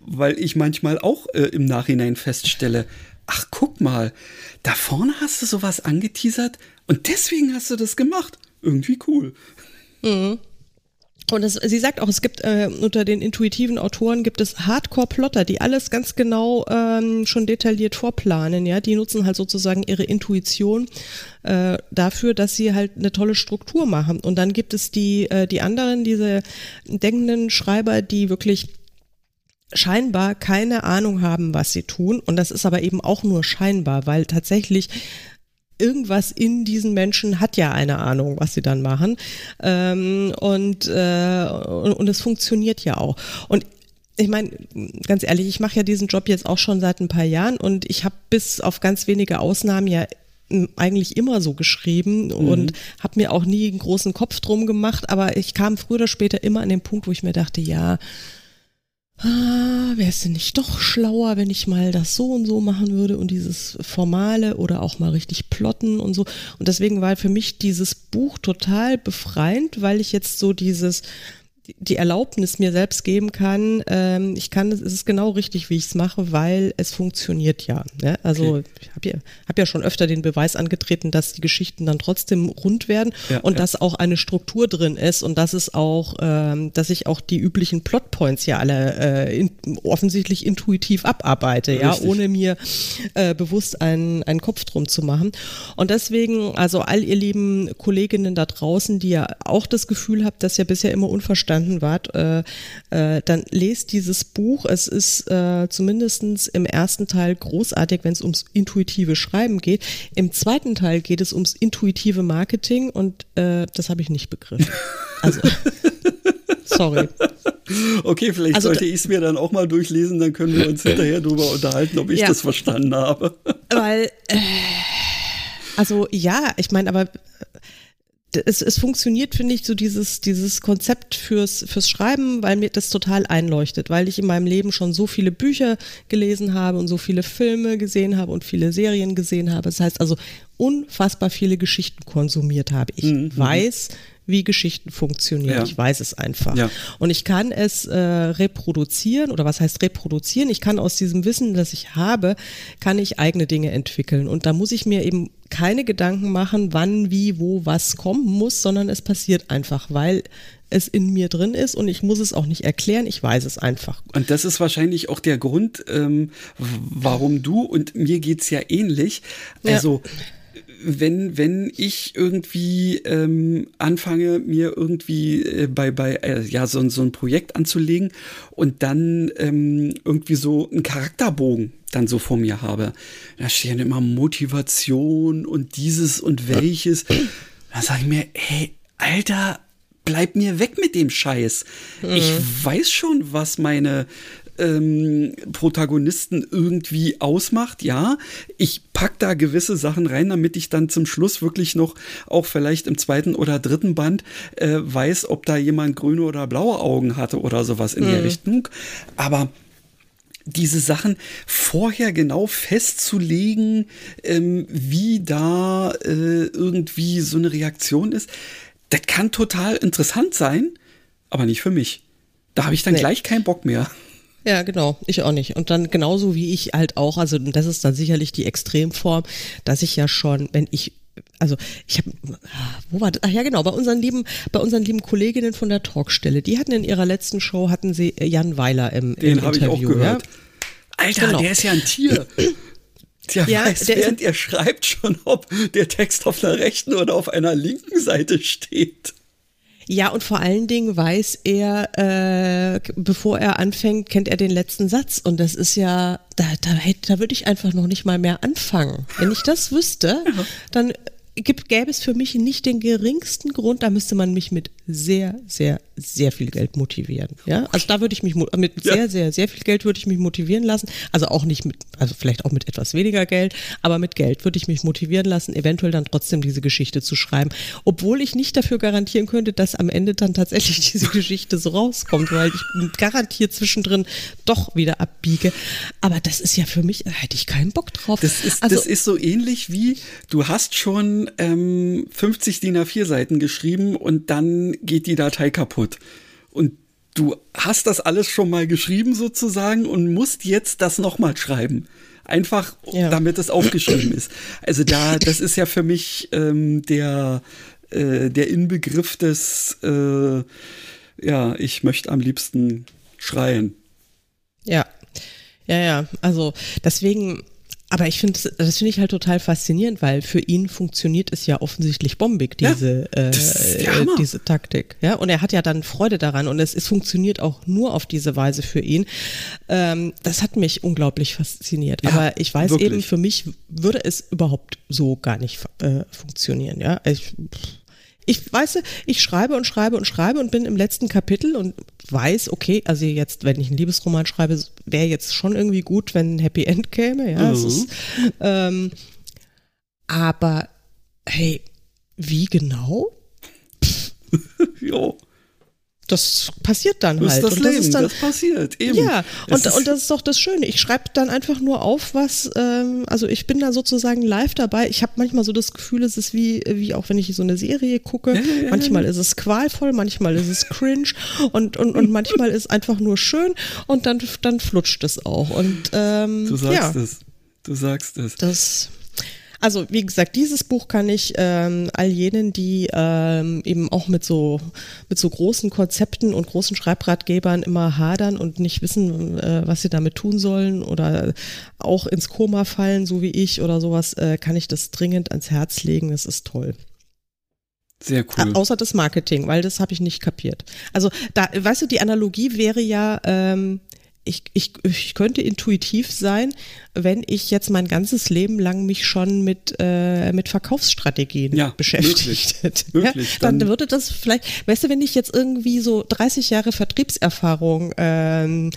weil ich manchmal auch äh, im Nachhinein feststelle, ach guck mal, da vorne hast du sowas angeteasert und deswegen hast du das gemacht. Irgendwie cool. Mhm. Und es, sie sagt auch, es gibt äh, unter den intuitiven Autoren gibt es Hardcore-Plotter, die alles ganz genau ähm, schon detailliert vorplanen. Ja, die nutzen halt sozusagen ihre Intuition äh, dafür, dass sie halt eine tolle Struktur machen. Und dann gibt es die äh, die anderen, diese denkenden Schreiber, die wirklich scheinbar keine Ahnung haben, was sie tun. Und das ist aber eben auch nur scheinbar, weil tatsächlich irgendwas in diesen Menschen hat ja eine Ahnung, was sie dann machen. Ähm, und, äh, und, und es funktioniert ja auch. Und ich meine, ganz ehrlich, ich mache ja diesen Job jetzt auch schon seit ein paar Jahren und ich habe bis auf ganz wenige Ausnahmen ja eigentlich immer so geschrieben mhm. und habe mir auch nie einen großen Kopf drum gemacht, aber ich kam früher oder später immer an den Punkt, wo ich mir dachte, ja, ah, wäre es denn nicht doch schlauer, wenn ich mal das so und so machen würde und dieses Formale oder auch mal richtig plotten und so. Und deswegen war für mich dieses Buch total befreiend, weil ich jetzt so dieses, die Erlaubnis mir selbst geben kann, ähm, ich kann, es ist genau richtig, wie ich es mache, weil es funktioniert ja. Ne? Also okay. ich habe ja, hab ja schon öfter den Beweis angetreten, dass die Geschichten dann trotzdem rund werden ja, und ja. dass auch eine Struktur drin ist und dass es auch, ähm, dass ich auch die üblichen Plotpoints ja alle äh, in, offensichtlich intuitiv abarbeite, richtig. ja, ohne mir äh, bewusst einen, einen Kopf drum zu machen. Und deswegen, also all ihr lieben Kolleginnen da draußen, die ja auch das Gefühl habt, dass ja bisher immer unverstanden einverstanden wart, äh, äh, dann lest dieses Buch. Es ist äh, zumindest im ersten Teil großartig, wenn es ums intuitive Schreiben geht. Im zweiten Teil geht es ums intuitive Marketing und äh, das habe ich nicht begriffen. Also, sorry. Okay, vielleicht also, sollte ich es mir dann auch mal durchlesen, dann können wir uns hinterher darüber unterhalten, ob ich ja, das verstanden habe. Weil, äh, also ja, ich meine, aber es, es funktioniert, finde ich, so dieses, dieses Konzept fürs, fürs Schreiben, weil mir das total einleuchtet, weil ich in meinem Leben schon so viele Bücher gelesen habe und so viele Filme gesehen habe und viele Serien gesehen habe. Das heißt also, unfassbar viele Geschichten konsumiert habe. Ich mhm. weiß, wie Geschichten funktionieren. Ja. Ich weiß es einfach. Ja. Und ich kann es äh, reproduzieren oder was heißt reproduzieren? Ich kann aus diesem Wissen, das ich habe, kann ich eigene Dinge entwickeln. Und da muss ich mir eben keine Gedanken machen, wann, wie, wo, was kommen muss, sondern es passiert einfach, weil es in mir drin ist und ich muss es auch nicht erklären, ich weiß es einfach. Und das ist wahrscheinlich auch der Grund, ähm, warum du und mir geht's ja ähnlich. Also ja wenn, wenn ich irgendwie ähm, anfange, mir irgendwie äh, bei, bei äh, ja, so, so ein Projekt anzulegen und dann ähm, irgendwie so einen Charakterbogen dann so vor mir habe, da stehen immer Motivation und dieses und welches. Da sage ich mir, hey, Alter, bleib mir weg mit dem Scheiß. Mhm. Ich weiß schon, was meine ähm, Protagonisten irgendwie ausmacht, ja. Ich pack da gewisse Sachen rein, damit ich dann zum Schluss wirklich noch auch vielleicht im zweiten oder dritten Band äh, weiß, ob da jemand grüne oder blaue Augen hatte oder sowas in mhm. der Richtung. Aber diese Sachen vorher genau festzulegen, ähm, wie da äh, irgendwie so eine Reaktion ist, das kann total interessant sein, aber nicht für mich. Da habe ich dann nee. gleich keinen Bock mehr. Ja, genau, ich auch nicht. Und dann genauso wie ich halt auch, also das ist dann sicherlich die Extremform, dass ich ja schon, wenn ich also ich habe, wo war das? Ach ja, genau, bei unseren lieben, bei unseren lieben Kolleginnen von der Talkstelle, die hatten in ihrer letzten Show hatten sie Jan Weiler im, Den im Interview. Ich auch gehört. Ja? Alter, genau. der ist ja ein Tier. Tja, ja, weiß, während er schreibt schon, ob der Text auf der rechten oder auf einer linken Seite steht. Ja, und vor allen Dingen weiß er, äh, bevor er anfängt, kennt er den letzten Satz. Und das ist ja, da, da, da würde ich einfach noch nicht mal mehr anfangen. Wenn ich das wüsste, dann gibt, gäbe es für mich nicht den geringsten Grund, da müsste man mich mit sehr, sehr, sehr viel Geld motivieren. Ja, also da würde ich mich mit sehr, sehr, sehr viel Geld würde ich mich motivieren lassen. Also auch nicht mit, also vielleicht auch mit etwas weniger Geld, aber mit Geld würde ich mich motivieren lassen, eventuell dann trotzdem diese Geschichte zu schreiben, obwohl ich nicht dafür garantieren könnte, dass am Ende dann tatsächlich diese Geschichte so rauskommt, weil ich garantiert zwischendrin doch wieder abbiege. Aber das ist ja für mich, da hätte ich keinen Bock drauf. Das ist, also, das ist so ähnlich wie du hast schon ähm, 50 DIN A4 Seiten geschrieben und dann geht die Datei kaputt. Und du hast das alles schon mal geschrieben sozusagen und musst jetzt das nochmal schreiben. Einfach, ja. damit es aufgeschrieben ist. Also da, das ist ja für mich ähm, der, äh, der Inbegriff des, äh, ja, ich möchte am liebsten schreien. Ja, ja, ja. Also deswegen aber ich finde, das finde ich halt total faszinierend, weil für ihn funktioniert es ja offensichtlich bombig, diese, ja, äh, diese Taktik. Ja, und er hat ja dann Freude daran und es, es funktioniert auch nur auf diese Weise für ihn. Ähm, das hat mich unglaublich fasziniert. Ja, Aber ich weiß wirklich. eben, für mich würde es überhaupt so gar nicht äh, funktionieren. Ja, ich, ich weiß, ich schreibe und schreibe und schreibe und bin im letzten Kapitel und weiß, okay, also jetzt, wenn ich einen Liebesroman schreibe, wäre jetzt schon irgendwie gut, wenn ein Happy End käme, ja. Mhm. Ist, ähm, aber hey, wie genau? jo das passiert dann das halt. Ist das und das Leben, ist dann, das passiert, eben. Ja, und, und das ist doch das Schöne. Ich schreibe dann einfach nur auf, was, ähm, also ich bin da sozusagen live dabei. Ich habe manchmal so das Gefühl, es ist wie, wie auch wenn ich so eine Serie gucke. Ja, ja, manchmal ja. ist es qualvoll, manchmal ist es cringe und, und, und manchmal ist einfach nur schön und dann, dann flutscht es auch. Und ähm, du sagst es. Du sagst es. Das also wie gesagt, dieses Buch kann ich ähm, all jenen, die ähm, eben auch mit so mit so großen Konzepten und großen Schreibratgebern immer hadern und nicht wissen, äh, was sie damit tun sollen oder auch ins Koma fallen, so wie ich oder sowas, äh, kann ich das dringend ans Herz legen. Das ist toll. Sehr cool. Außer das Marketing, weil das habe ich nicht kapiert. Also da, weißt du, die Analogie wäre ja, ähm, ich, ich, ich könnte intuitiv sein, wenn ich jetzt mein ganzes Leben lang mich schon mit, äh, mit Verkaufsstrategien Ja, beschäftigt hätte. Möglich, ja, dann, dann- würde das vielleicht, weißt du, wenn ich jetzt irgendwie so 30 Jahre Vertriebserfahrung ähm,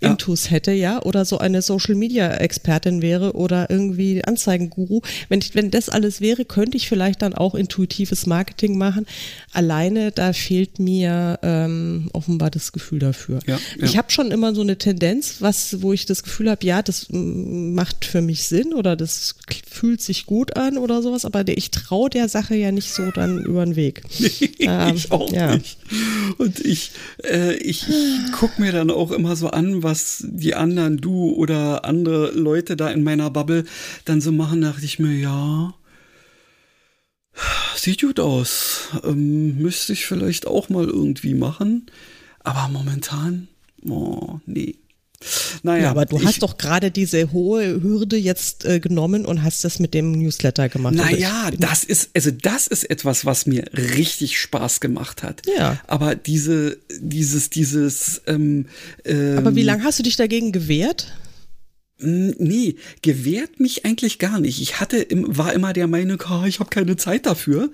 Ja. intus hätte, ja, oder so eine Social Media Expertin wäre oder irgendwie Anzeigenguru, wenn ich, wenn das alles wäre, könnte ich vielleicht dann auch intuitives Marketing machen. Alleine da fehlt mir ähm, offenbar das Gefühl dafür. Ja, ja. Ich habe schon immer so eine Tendenz, was, wo ich das Gefühl habe, ja, das mm, macht für mich Sinn oder das fühlt sich gut an oder sowas, aber ich traue der Sache ja nicht so dann über den Weg. Ähm, ich auch ja. nicht. Und ich, äh, ich, ich guck mir dann auch immer so an, was die anderen, du oder andere Leute da in meiner Bubble dann so machen, dachte ich mir, ja, sieht gut aus. Ähm, müsste ich vielleicht auch mal irgendwie machen. Aber momentan, oh, nee. Naja, Ja, aber du hast doch gerade diese hohe Hürde jetzt äh, genommen und hast das mit dem Newsletter gemacht. Naja, das ist, also das ist etwas, was mir richtig Spaß gemacht hat. Ja. Aber diese, dieses, dieses, ähm, ähm, aber wie lange hast du dich dagegen gewehrt? Mm, Nee, gewehrt mich eigentlich gar nicht. Ich hatte, im, war immer der Meinung, oh, ich habe keine Zeit dafür.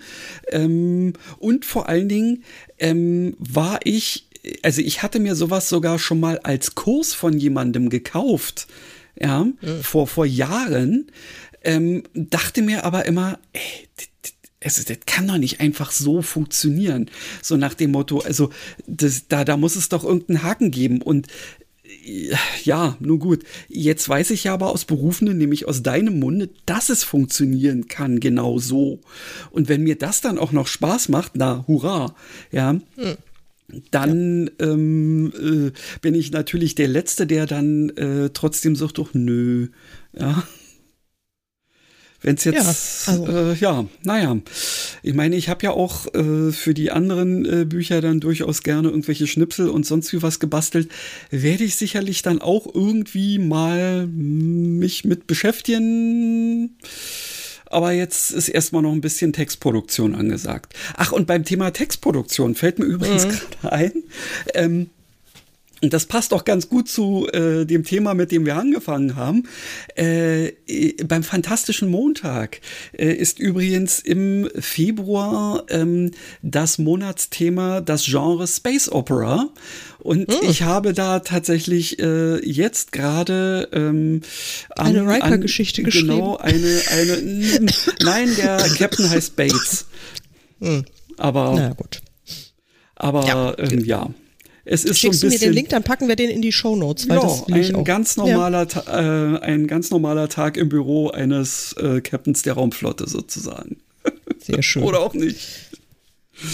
Ähm, und vor allen Dingen ähm, war ich, also ich hatte mir sowas sogar schon mal als Kurs von jemandem gekauft, ja, vor, vor Jahren. Ähm, dachte mir aber immer, ey, d- also das kann doch nicht einfach so funktionieren. So nach dem Motto, also das, da, da muss es doch irgendeinen Haken geben. Und ja, nun gut. Jetzt weiß ich ja aber aus Berufenen, nämlich aus deinem Munde, dass es funktionieren kann, genau so. Und wenn mir das dann auch noch Spaß macht, na, hurra, ja. Dann ähm, äh, bin ich natürlich der Letzte, der dann äh, trotzdem sagt, doch nö, ja. Wenn es jetzt, Ja, also- äh, ja, naja. Ich meine, ich habe ja auch äh, für die anderen äh, Bücher dann durchaus gerne irgendwelche Schnipsel und sonst wie was gebastelt. Werde ich sicherlich dann auch irgendwie mal mich mit beschäftigen. Aber jetzt ist erstmal noch ein bisschen Textproduktion angesagt. Ach, und beim Thema Textproduktion fällt mir übrigens gerade ein, ähm, und das passt auch ganz gut zu äh, dem Thema, mit dem wir angefangen haben. Äh, beim Fantastischen Montag äh, ist übrigens im Februar ähm, das Monatsthema das Genre Space Opera. Und ich habe da tatsächlich äh, jetzt gerade ähm, an- Eine Riker-Geschichte Genau, eine, eine, n- nein, der Captain heißt Bates. Aber, Na gut. aber Ja. ähm, ja. Es ist Schickst so du ein mir bisschen. den Link, dann packen wir den in die Shownotes, weil ja, das will ich ein ganz normaler, Ta- äh, ein ganz normaler Tag im Büro eines äh, Captains der Raumflotte sozusagen. Ja, sehr schön. Oder auch nicht.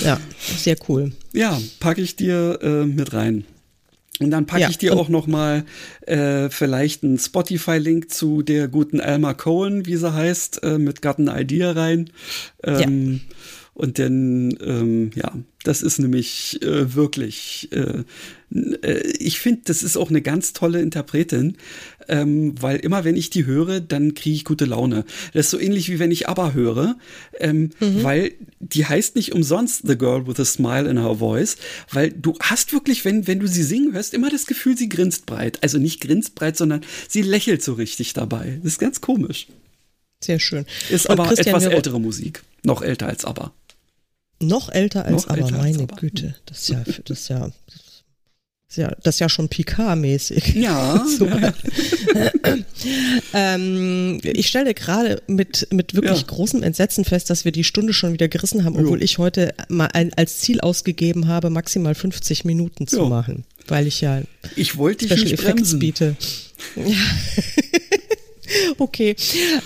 Ja, sehr cool. Ja, packe ich dir äh, mit rein. Und dann packe Ja, ich dir auch noch mal äh, vielleicht einen Spotify-Link zu der guten Alma Cohen, wie sie heißt, äh, mit Garten Idea rein. Ähm, Und dann, ähm, ja, das ist nämlich äh, wirklich, äh, äh, ich finde, das ist auch eine ganz tolle Interpretin, ähm, weil immer wenn ich die höre, dann kriege ich gute Laune. Das ist so ähnlich wie wenn ich ABBA höre, ähm, weil die heißt nicht umsonst The Girl with a Smile in Her Voice, weil du hast wirklich, wenn, wenn du sie singen hörst, immer das Gefühl, sie grinst breit. Also nicht grinst breit, sondern sie lächelt so richtig dabei. Das ist ganz komisch. Sehr schön. Ist Und aber Christian, etwas wir- ältere Musik. Noch älter als ABBA. Noch älter als Noch aber, älter als meine aber. Güte. Das ist ja, das ist ja, ja, das ist ja schon Picard-mäßig. Ja, So. ja. Ähm, ich stelle gerade mit, mit wirklich Ja. großem Entsetzen fest, dass wir die Stunde schon wieder gerissen haben, obwohl Jo. ich heute mal ein, als Ziel ausgegeben habe, maximal 50 Minuten zu Jo. machen, weil ich ja Ich wollte dich Special nicht Effects bremsen. biete. Ja. okay,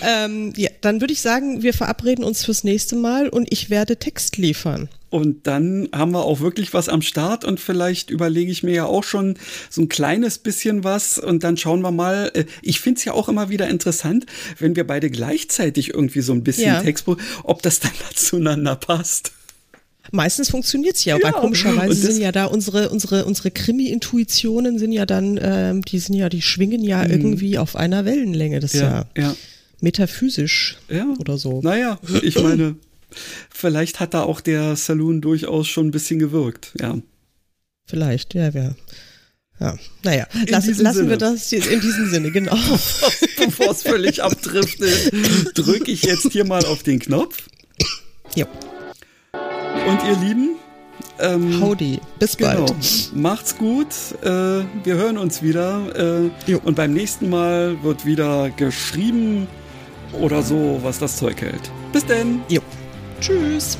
ähm, ja, dann würde ich sagen, wir verabreden uns fürs nächste Mal und ich werde Text liefern. Und dann haben wir auch wirklich was am Start und vielleicht überlege ich mir ja auch schon so ein kleines bisschen was und dann schauen wir mal. Äh, Ich finde es ja auch immer wieder interessant, wenn wir beide gleichzeitig irgendwie so ein bisschen Ja. Text, ob das dann zueinander passt. Meistens funktioniert's ja, Ja, komischerweise und das- sind ja da unsere, unsere, unsere Krimi-Intuitionen sind ja dann, ähm, die sind ja, die schwingen ja irgendwie auf einer Wellenlänge. Das ist ja, Mhm. ja. metaphysisch Ja. oder so. Naja, ich meine, vielleicht hat da auch der Saloon durchaus schon ein bisschen gewirkt. Ja. Vielleicht, ja, wir Ja, naja, Lass, lassen Sinne. wir das in diesem Sinne, genau. Bevor es völlig abdriftet, drücke ich jetzt hier mal auf den Knopf. Ja. Und ihr Lieben, ähm, Howdy, bis bald. Genau. Macht's gut. Äh, wir hören uns wieder. Äh, und beim nächsten Mal wird wieder geschrieben oder so, was das Zeug hält. Bis denn. Jo. Tschüss.